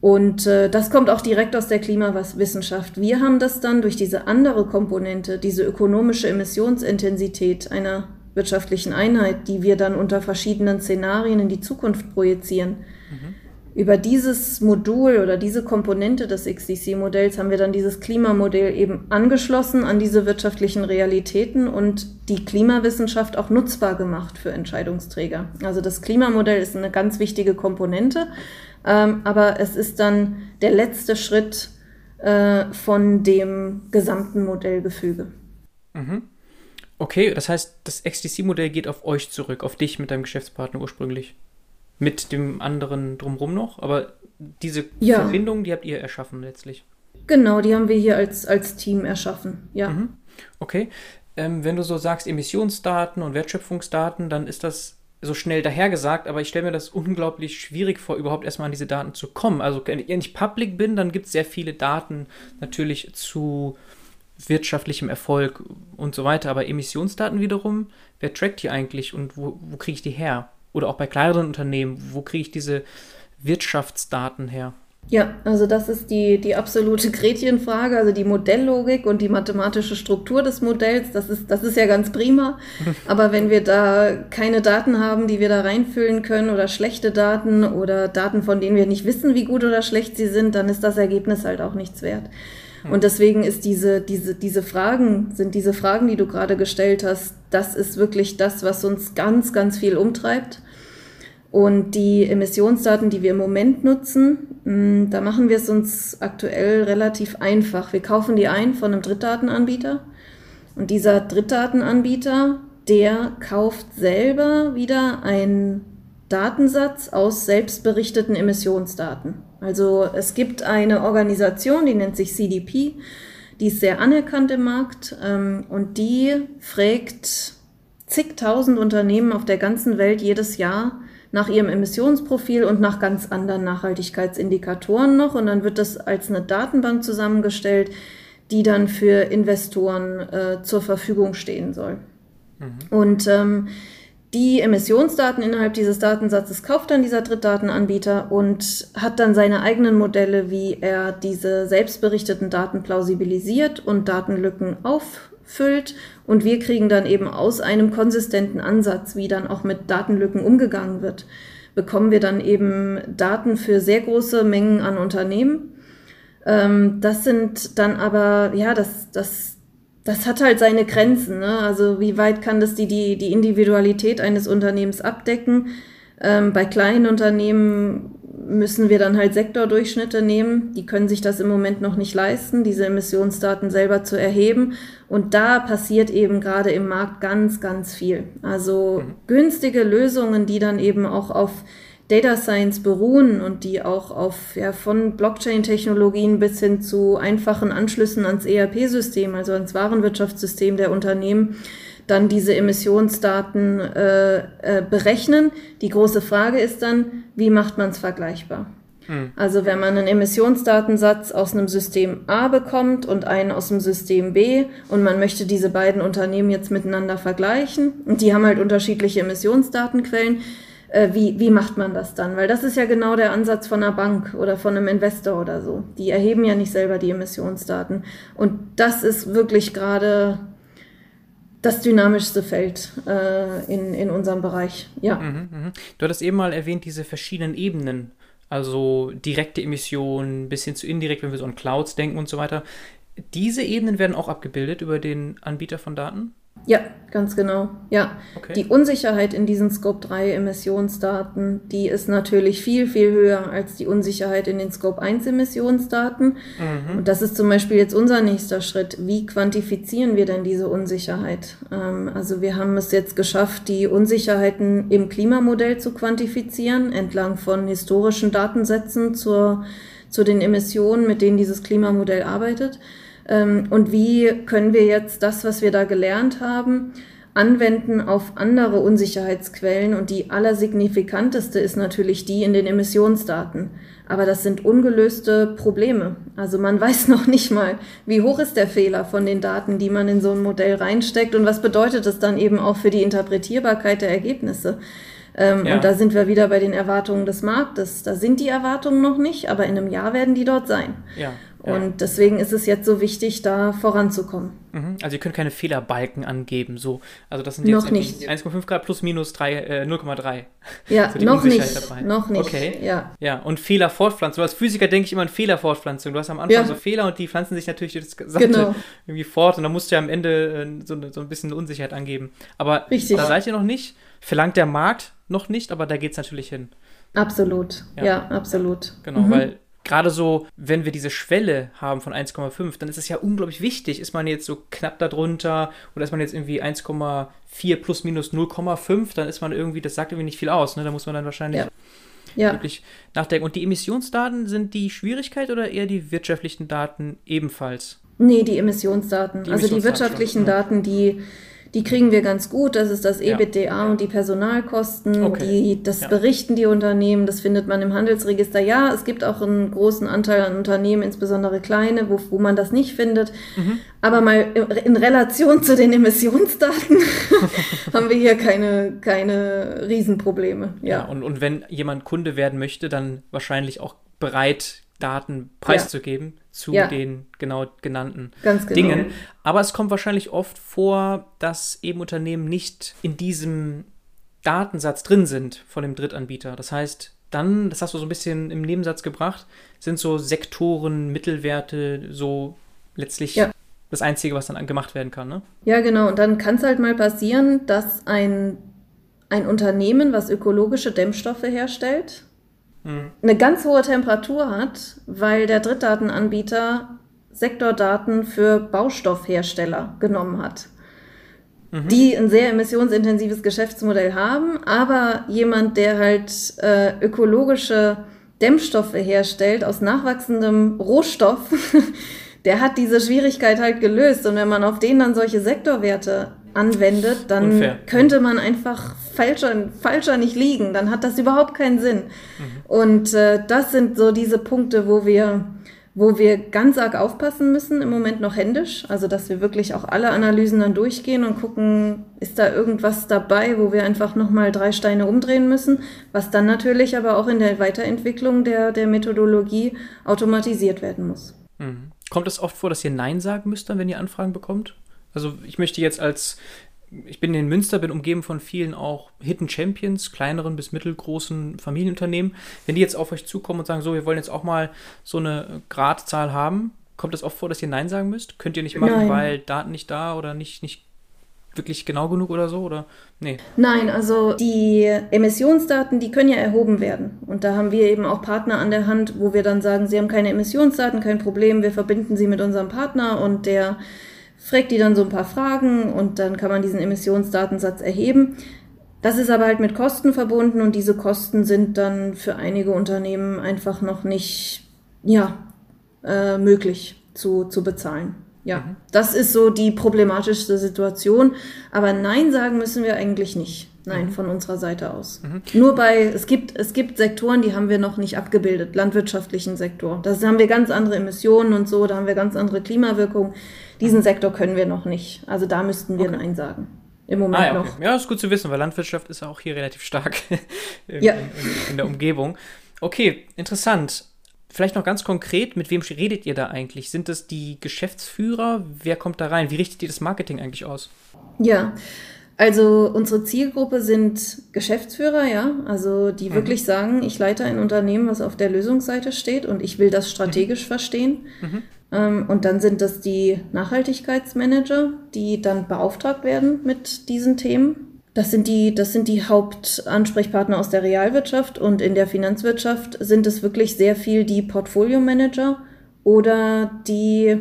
Und äh, das kommt auch direkt aus der Klimawissenschaft. Wir haben das dann durch diese andere Komponente, diese ökonomische Emissionsintensität einer wirtschaftlichen Einheit, die wir dann unter verschiedenen Szenarien in die Zukunft projizieren, mhm. Über dieses Modul oder diese Komponente des XDC-Modells haben wir dann dieses Klimamodell eben angeschlossen an diese wirtschaftlichen Realitäten und die Klimawissenschaft auch nutzbar gemacht für Entscheidungsträger. Also das Klimamodell ist eine ganz wichtige Komponente, ähm, aber es ist dann der letzte Schritt äh, von dem gesamten Modellgefüge. Mhm. Okay, das heißt, das XDC-Modell geht auf euch zurück, auf dich mit deinem Geschäftspartner ursprünglich mit dem anderen drumrum noch, aber diese ja. Verbindung, die habt ihr erschaffen letztlich. Genau, die haben wir hier als, als Team erschaffen, ja. Mhm. Okay. Ähm, wenn du so sagst, Emissionsdaten und Wertschöpfungsdaten, dann ist das so schnell dahergesagt, aber ich stelle mir das unglaublich schwierig vor, überhaupt erstmal an diese Daten zu kommen. Also wenn ich public bin, dann gibt es sehr viele Daten natürlich zu wirtschaftlichem Erfolg und so weiter, aber Emissionsdaten wiederum, wer trackt die eigentlich und wo, wo kriege ich die her? oder auch bei kleineren Unternehmen, wo kriege ich diese Wirtschaftsdaten her? Ja, also das ist die, die absolute Gretchenfrage, also die Modelllogik und die mathematische Struktur des Modells, das ist, das ist ja ganz prima. Aber wenn wir da keine Daten haben, die wir da reinfüllen können oder schlechte Daten oder Daten, von denen wir nicht wissen, wie gut oder schlecht sie sind, dann ist das Ergebnis halt auch nichts wert. Und deswegen ist diese, diese, diese Fragen, sind diese Fragen, die du gerade gestellt hast, das ist wirklich das, was uns ganz, ganz viel umtreibt. Und die Emissionsdaten, die wir im Moment nutzen, mm, da machen wir es uns aktuell relativ einfach. Wir kaufen die ein von einem Drittdatenanbieter. Und dieser Drittdatenanbieter, der kauft selber wieder einen Datensatz aus selbstberichteten Emissionsdaten. Also es gibt eine Organisation, die nennt sich CDP, die ist sehr anerkannt im Markt ähm, und die fragt zigtausend Unternehmen auf der ganzen Welt jedes Jahr, nach ihrem Emissionsprofil und nach ganz anderen Nachhaltigkeitsindikatoren noch. Und dann wird das als eine Datenbank zusammengestellt, die dann für Investoren äh, zur Verfügung stehen soll. Mhm. Und ähm, die Emissionsdaten innerhalb dieses Datensatzes kauft dann dieser Drittdatenanbieter und hat dann seine eigenen Modelle, wie er diese selbstberichteten Daten plausibilisiert und Datenlücken auf, füllt und wir kriegen dann eben aus einem konsistenten Ansatz, wie dann auch mit Datenlücken umgegangen wird, bekommen wir dann eben Daten für sehr große Mengen an Unternehmen. Ähm, das sind dann aber, ja, das, das, das hat halt seine Grenzen. Ne? Also wie weit kann das die, die, die Individualität eines Unternehmens abdecken? Ähm, bei kleinen Unternehmen müssen wir dann halt Sektordurchschnitte nehmen. Die können sich das im Moment noch nicht leisten, diese Emissionsdaten selber zu erheben. Und da passiert eben gerade im Markt ganz, ganz viel. Also mhm. günstige Lösungen, die dann eben auch auf Data Science beruhen und die auch auf ja, von Blockchain-Technologien bis hin zu einfachen Anschlüssen ans ERP-System, also ans Warenwirtschaftssystem der Unternehmen, dann diese Emissionsdaten äh, äh, berechnen. Die große Frage ist dann, wie macht man es vergleichbar? Hm. Also wenn man einen Emissionsdatensatz aus einem System A bekommt und einen aus dem System B und man möchte diese beiden Unternehmen jetzt miteinander vergleichen und die haben halt unterschiedliche Emissionsdatenquellen, äh, wie, wie macht man das dann? Weil das ist ja genau der Ansatz von einer Bank oder von einem Investor oder so. Die erheben ja nicht selber die Emissionsdaten. Und das ist wirklich gerade das dynamischste Feld äh, in, in unserem Bereich. Ja. Mhm, mh. Du hattest eben mal erwähnt, diese verschiedenen Ebenen, also direkte Emissionen bis hin zu indirekt, wenn wir so an Clouds denken und so weiter. Diese Ebenen werden auch abgebildet über den Anbieter von Daten? Ja, ganz genau. Ja. Okay. Die Unsicherheit in diesen Scope 3 Emissionsdaten, die ist natürlich viel, viel höher als die Unsicherheit in den Scope 1 Emissionsdaten. Mhm. Und das ist zum Beispiel jetzt unser nächster Schritt. Wie quantifizieren wir denn diese Unsicherheit? Ähm, also wir haben es jetzt geschafft, die Unsicherheiten im Klimamodell zu quantifizieren, entlang von historischen Datensätzen zur, zu den Emissionen, mit denen dieses Klimamodell arbeitet. Ähm, und wie können wir jetzt das, was wir da gelernt haben, anwenden auf andere Unsicherheitsquellen. Und die allersignifikanteste ist natürlich die in den Emissionsdaten. Aber das sind ungelöste Probleme. Also man weiß noch nicht mal, wie hoch ist der Fehler von den Daten, die man in so ein Modell reinsteckt und was bedeutet es dann eben auch für die Interpretierbarkeit der Ergebnisse. Ähm, ja. Und da sind wir wieder bei den Erwartungen des Marktes. Da sind die Erwartungen noch nicht, aber in einem Jahr werden die dort sein. Ja. Und deswegen ist es jetzt so wichtig, da voranzukommen. Mhm. Also ihr könnt keine Fehlerbalken angeben, so. Also das sind jetzt noch nicht. 1,5 Grad plus minus äh, 0,3. Ja, so noch nicht. Dabei. Noch nicht. Okay. Ja. Ja, und Fehlerfortpflanzung. Als Physiker denke ich immer an Fehlerfortpflanzung. Du hast am Anfang ja. so Fehler und die pflanzen sich natürlich das Gesamte genau. irgendwie fort und dann musst du ja am Ende äh, so, so, ein bisschen Unsicherheit angeben. Aber Richtig. da seid ihr noch nicht. Verlangt der Markt noch nicht, aber da geht es natürlich hin. Absolut. Ja, ja absolut. Genau, mhm. weil gerade so, wenn wir diese Schwelle haben von 1,5, dann ist es ja unglaublich wichtig. Ist man jetzt so knapp darunter oder ist man jetzt irgendwie 1,4 plus minus 0,5, dann ist man irgendwie, das sagt irgendwie nicht viel aus. Ne? Da muss man dann wahrscheinlich ja. Ja. wirklich nachdenken. Und die Emissionsdaten sind die Schwierigkeit oder eher die wirtschaftlichen Daten ebenfalls? Nee, die Emissionsdaten. Die also die wirtschaftlichen Daten, die die kriegen wir ganz gut. Das ist das EBITDA ja. und die Personalkosten. Okay. Die, das ja. berichten die Unternehmen. Das findet man im Handelsregister. Ja, es gibt auch einen großen Anteil an Unternehmen, insbesondere kleine, wo, wo man das nicht findet. Mhm. Aber mal in Relation zu den Emissionsdaten haben wir hier keine, keine Riesenprobleme. Ja, ja und, und wenn jemand Kunde werden möchte, dann wahrscheinlich auch bereit, Daten preiszugeben ja. zu ja. den genau genannten genau. Dingen. Aber es kommt wahrscheinlich oft vor, dass eben Unternehmen nicht in diesem Datensatz drin sind von dem Drittanbieter. Das heißt, dann, das hast du so ein bisschen im Nebensatz gebracht, sind so Sektoren, Mittelwerte, so letztlich ja. das Einzige, was dann gemacht werden kann. Ne? Ja, genau. Und dann kann es halt mal passieren, dass ein, ein Unternehmen, was ökologische Dämmstoffe herstellt, mhm. eine ganz hohe Temperatur hat, weil der Drittdatenanbieter Sektordaten für Baustoffhersteller genommen hat mhm. die ein sehr emissionsintensives Geschäftsmodell haben, aber jemand, der halt äh, ökologische Dämmstoffe herstellt aus nachwachsendem Rohstoff, der hat diese Schwierigkeit halt gelöst. Und wenn man auf den dann solche Sektorwerte anwendet, dann Unfair. könnte man einfach falscher, falscher nicht liegen. Dann hat das überhaupt keinen Sinn. Mhm. Und äh, das sind so diese Punkte, wo wir wo wir ganz arg aufpassen müssen, im Moment noch händisch. Also, dass wir wirklich auch alle Analysen dann durchgehen und gucken, ist da irgendwas dabei, wo wir einfach nochmal drei Steine umdrehen müssen, was dann natürlich aber auch in der Weiterentwicklung der, der Methodologie automatisiert werden muss. Mhm. Kommt es oft vor, dass ihr Nein sagen müsst, dann, wenn ihr Anfragen bekommt? Also, ich möchte jetzt als ich bin in Münster, bin umgeben von vielen auch Hidden Champions, kleineren bis mittelgroßen Familienunternehmen. Wenn die jetzt auf euch zukommen und sagen, so, wir wollen jetzt auch mal so eine Gradzahl haben, kommt es oft vor, dass ihr Nein sagen müsst? Könnt ihr nicht machen, Nein. weil Daten nicht da oder nicht, nicht wirklich genau genug oder so? Oder nee? Nein, also die Emissionsdaten, die können ja erhoben werden. Und da haben wir eben auch Partner an der Hand, wo wir dann sagen, sie haben keine Emissionsdaten, kein Problem, wir verbinden sie mit unserem Partner und der fragt die dann so ein paar Fragen und dann kann man diesen Emissionsdatensatz erheben. Das ist aber halt mit Kosten verbunden und diese Kosten sind dann für einige Unternehmen einfach noch nicht ja, äh, möglich zu, zu bezahlen. Ja, mhm. das ist so die problematischste Situation. Aber Nein sagen müssen wir eigentlich nicht. Nein, mhm. von unserer Seite aus. Mhm. Nur bei, es gibt, es gibt Sektoren, die haben wir noch nicht abgebildet, landwirtschaftlichen Sektor. Da haben wir ganz andere Emissionen und so, da haben wir ganz andere Klimawirkungen. Diesen Sektor können wir noch nicht. Also da müssten wir okay. Nein sagen. Im Moment ah, ja, okay. noch. Ja, ist gut zu wissen, weil Landwirtschaft ist auch hier relativ stark in, ja. in, in, der Umgebung. Okay, interessant. Vielleicht noch ganz konkret, mit wem redet ihr da eigentlich? Sind das die Geschäftsführer? Wer kommt da rein? Wie richtet ihr das Marketing eigentlich aus? Ja, also unsere Zielgruppe sind Geschäftsführer, ja, also die mhm. wirklich sagen, ich leite ein Unternehmen, was auf der Lösungsseite steht und ich will das strategisch mhm. verstehen. Mhm. Ähm, und dann sind das die Nachhaltigkeitsmanager, die dann beauftragt werden mit diesen Themen. Das sind die, das sind die Hauptansprechpartner aus der Realwirtschaft und in der Finanzwirtschaft sind es wirklich sehr viel die Portfolio-Manager oder die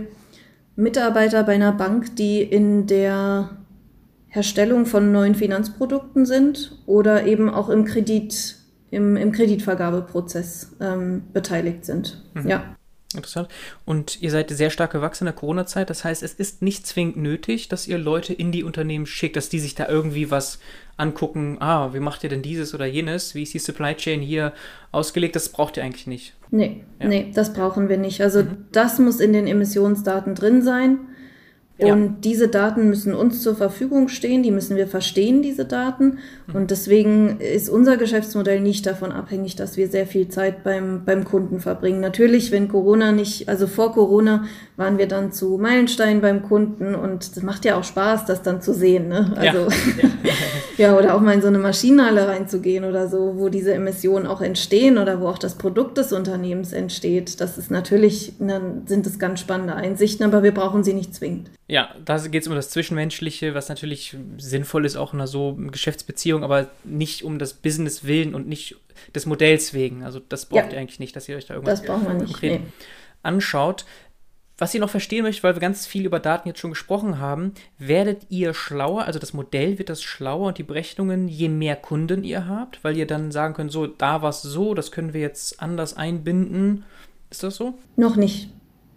Mitarbeiter bei einer Bank, die in der Herstellung von neuen Finanzprodukten sind oder eben auch im Kredit, im, im Kreditvergabeprozess ähm, beteiligt sind. Mhm. Ja. Interessant. Und ihr seid sehr stark gewachsen in der Corona-Zeit. Das heißt, es ist nicht zwingend nötig, dass ihr Leute in die Unternehmen schickt, dass die sich da irgendwie was angucken. Ah, wie macht ihr denn dieses oder jenes? Wie ist die Supply Chain hier ausgelegt? Das braucht ihr eigentlich nicht. Nee, ja. nee, das brauchen wir nicht. Also mhm. das muss in den Emissionsdaten drin sein. Und ja. diese Daten müssen uns zur Verfügung stehen, die müssen wir verstehen, diese Daten. Mhm. Und deswegen ist unser Geschäftsmodell nicht davon abhängig, dass wir sehr viel Zeit beim, beim Kunden verbringen. Natürlich, wenn Corona nicht, also vor Corona waren wir dann zu Meilenstein beim Kunden und es macht ja auch Spaß, das dann zu sehen. Ne? Also, ja. ja, oder auch mal in so eine Maschinenhalle reinzugehen oder so, wo diese Emissionen auch entstehen oder wo auch das Produkt des Unternehmens entsteht. Das ist natürlich, dann sind es ganz spannende Einsichten, aber wir brauchen sie nicht zwingend. Ja, da geht es um das Zwischenmenschliche, was natürlich sinnvoll ist, auch in einer so Geschäftsbeziehung, aber nicht um das Business willen und nicht des Modells wegen. Also das braucht ja. ihr eigentlich nicht, dass ihr euch da irgendwas konkret nee. anschaut. Was ihr noch verstehen möchtet, weil wir ganz viel über Daten jetzt schon gesprochen haben, werdet ihr schlauer, also das Modell wird das schlauer und die Berechnungen, je mehr Kunden ihr habt, weil ihr dann sagen könnt, so, da war es so, das können wir jetzt anders einbinden. Ist das so? Noch nicht.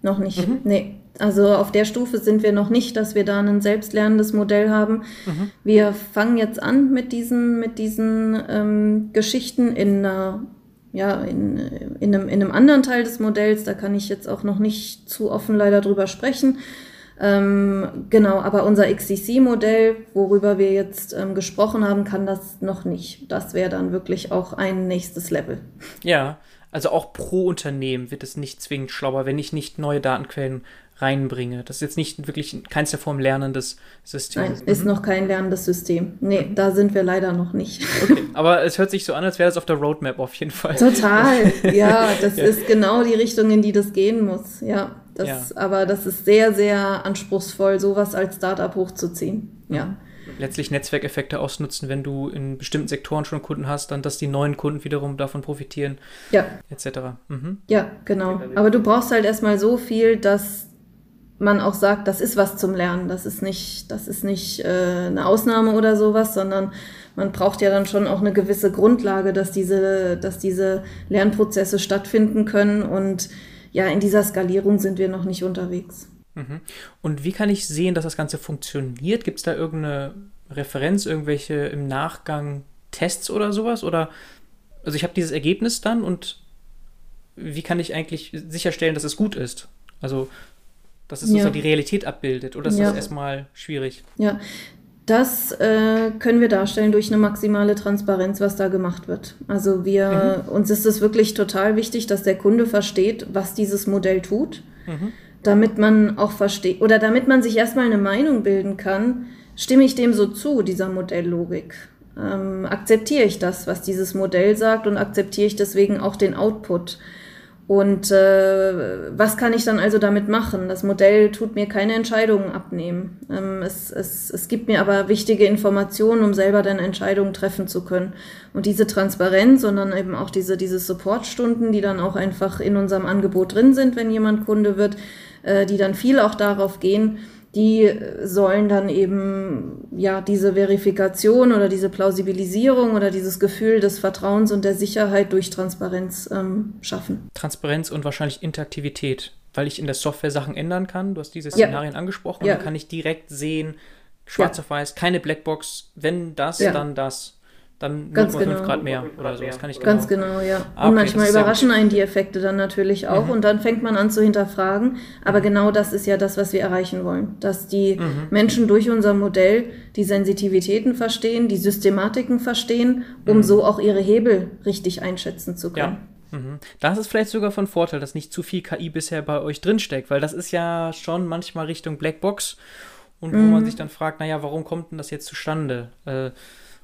Noch nicht. Mhm. Nee. Also auf der Stufe sind wir noch nicht, dass wir da ein selbstlernendes Modell haben. Mhm. Wir fangen jetzt an mit diesen, mit diesen ähm, Geschichten in einer ja, in, in, einem, in einem anderen Teil des Modells, da kann ich jetzt auch noch nicht zu offen leider drüber sprechen. Ähm, genau, aber unser XCC-Modell, worüber wir jetzt ähm, gesprochen haben, kann das noch nicht. Das wäre dann wirklich auch ein nächstes Level. Ja, Also auch pro Unternehmen wird es nicht zwingend schlauer, wenn ich nicht neue Datenquellen reinbringe. Das ist jetzt nicht wirklich in keinster Form lernendes System. Nein, ist mhm. noch kein lernendes System. Nee, mhm. da sind wir leider noch nicht. Okay, aber es hört sich so an, als wäre das auf der Roadmap auf jeden Fall. Total, ja, das ja. ist genau die Richtung, in die das gehen muss. Ja, das, ja. aber das ist sehr, sehr anspruchsvoll, sowas als Startup hochzuziehen. Ja. Mhm letztlich Netzwerkeffekte ausnutzen, wenn du in bestimmten Sektoren schon Kunden hast, dann dass die neuen Kunden wiederum davon profitieren, ja. etc. Mhm. Ja, genau. Aber du brauchst halt erstmal so viel, dass man auch sagt, das ist was zum Lernen. Das ist nicht, das ist nicht äh, eine Ausnahme oder sowas, sondern man braucht ja dann schon auch eine gewisse Grundlage, dass diese, dass diese Lernprozesse stattfinden können. Und ja, in dieser Skalierung sind wir noch nicht unterwegs. Mhm. Und wie kann ich sehen, dass das Ganze funktioniert? Gibt es da irgendeine Referenz, irgendwelche im Nachgang Tests oder sowas? Oder also ich habe dieses Ergebnis dann und wie kann ich eigentlich sicherstellen, dass es gut ist? Also, dass es ja. sozusagen die Realität abbildet, oder ist ja. das erstmal schwierig? Ja, das äh, können wir darstellen durch eine maximale Transparenz, was da gemacht wird. Also wir, mhm. uns ist es wirklich total wichtig, dass der Kunde versteht, was dieses Modell tut. Mhm damit man auch versteht oder damit man sich erstmal eine Meinung bilden kann, stimme ich dem so zu, dieser Modelllogik. Ähm, akzeptiere ich das, was dieses Modell sagt und akzeptiere ich deswegen auch den Output. Und äh, was kann ich dann also damit machen? Das Modell tut mir keine Entscheidungen abnehmen. Ähm, es, es, es gibt mir aber wichtige Informationen, um selber dann Entscheidungen treffen zu können. Und diese Transparenz und dann eben auch diese, diese Supportstunden, die dann auch einfach in unserem Angebot drin sind, wenn jemand Kunde wird, äh, die dann viel auch darauf gehen, die sollen dann eben ja diese Verifikation oder diese Plausibilisierung oder dieses Gefühl des Vertrauens und der Sicherheit durch Transparenz ähm, schaffen. Transparenz und wahrscheinlich Interaktivität, weil ich in der Software Sachen ändern kann. Du hast diese Szenarien ja. angesprochen ja. dann kann ich direkt sehen, schwarz ja. auf weiß, keine Blackbox, wenn das, dann das dann ganz nur genau. 5 Grad mehr oder so. Das kann ich genau. Ganz genau, ja. Ah, okay, und manchmal überraschen einen die Effekte dann natürlich auch mhm. und dann fängt man an zu hinterfragen. Aber mhm. genau das ist ja das, was wir erreichen wollen. Dass die mhm. Menschen durch unser Modell die Sensitivitäten verstehen, die Systematiken verstehen, um mhm. so auch ihre Hebel richtig einschätzen zu können. Ja. Mhm. Das ist vielleicht sogar von Vorteil, dass nicht zu viel KI bisher bei euch drinsteckt, weil das ist ja schon manchmal Richtung Blackbox und wo man mhm. sich dann fragt, naja, warum kommt denn das jetzt zustande? Äh,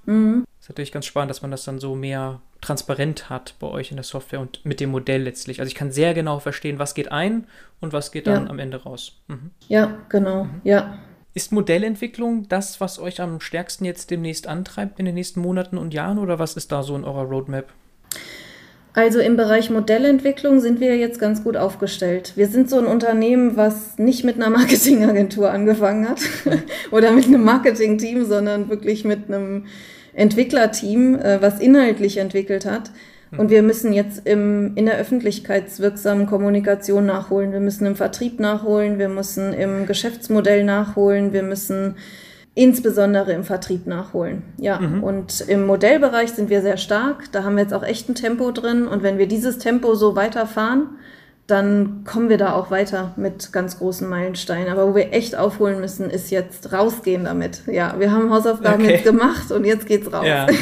Mhm. Ist natürlich ganz spannend, dass man das dann so mehr transparent hat bei euch in der Software und mit dem Modell letztlich. Also ich kann sehr genau verstehen, was geht ein und was geht dann ja. am Ende raus. Mhm. Ja, genau, mhm. ja. Ist Modellentwicklung das, was euch am stärksten jetzt demnächst antreibt in den nächsten Monaten und Jahren oder was ist da so in eurer Roadmap? Also im Bereich Modellentwicklung sind wir jetzt ganz gut aufgestellt. Wir sind so ein Unternehmen, was nicht mit einer Marketingagentur angefangen hat mhm. oder mit einem Marketingteam, sondern wirklich mit einem Entwicklerteam, äh, was inhaltlich entwickelt hat. Hm. Und wir müssen jetzt im, in der öffentlichkeitswirksamen Kommunikation nachholen. Wir müssen im Vertrieb nachholen. Wir müssen im Geschäftsmodell nachholen. Wir müssen insbesondere im Vertrieb nachholen. Ja, mhm. und im Modellbereich sind wir sehr stark. Da haben wir jetzt auch echt ein Tempo drin. Und wenn wir dieses Tempo so weiterfahren, dann kommen wir da auch weiter mit ganz großen Meilensteinen. Aber wo wir echt aufholen müssen, ist jetzt rausgehen damit. Ja, wir haben Hausaufgaben okay. jetzt gemacht und jetzt geht's raus. Ja.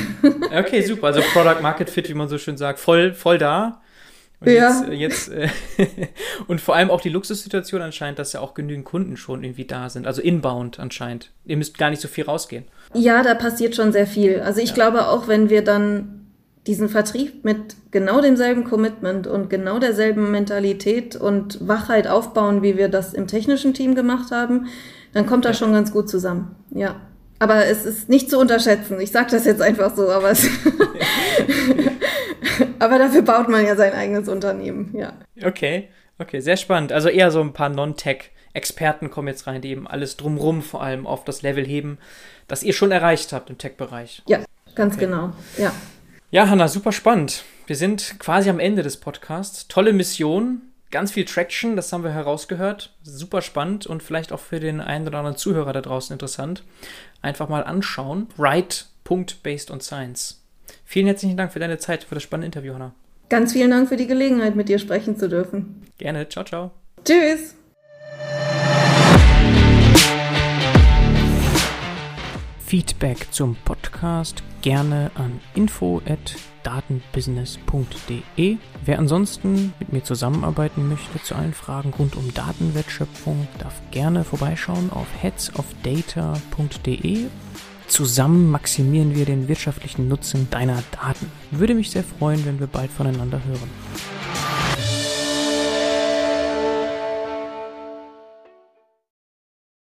Okay, super. Also Product Market Fit, wie man so schön sagt, voll, voll da. Und ja. Jetzt, äh, jetzt äh, und vor allem auch die Luxussituation anscheinend, dass ja auch genügend Kunden schon irgendwie da sind. Also inbound anscheinend. Ihr müsst gar nicht so viel rausgehen. Ja, da passiert schon sehr viel. Also ich ja. glaube auch, wenn wir dann diesen Vertrieb mit genau demselben Commitment und genau derselben Mentalität und Wachheit aufbauen, wie wir das im technischen Team gemacht haben, dann kommt das schon ganz gut zusammen. Ja. Aber es ist nicht zu unterschätzen. Ich sage das jetzt einfach so, aber es aber dafür baut man ja sein eigenes Unternehmen, ja. Okay, okay, sehr spannend. Also eher so ein paar Non-Tech-Experten kommen jetzt rein, die eben alles drumrum vor allem auf das Level heben, das ihr schon erreicht habt im Tech-Bereich. Ja, ganz okay. genau, ja. Ja, Hanna, super spannend. Wir sind quasi am Ende des Podcasts. Tolle Mission, ganz viel Traction, das haben wir herausgehört. Super spannend und vielleicht auch für den einen oder anderen Zuhörer da draußen interessant. Einfach mal anschauen. Right.based on Science. Vielen herzlichen Dank für deine Zeit, für das spannende Interview, Hanna. Ganz vielen Dank für die Gelegenheit, mit dir sprechen zu dürfen. Gerne. Ciao, ciao. Tschüss. Feedback zum Podcast gerne an info@datenbusiness.de. Wer ansonsten mit mir zusammenarbeiten möchte zu allen Fragen rund um Datenwertschöpfung, darf gerne vorbeischauen auf headsofdata.de. Zusammen maximieren wir den wirtschaftlichen Nutzen deiner Daten. Würde mich sehr freuen, wenn wir bald voneinander hören.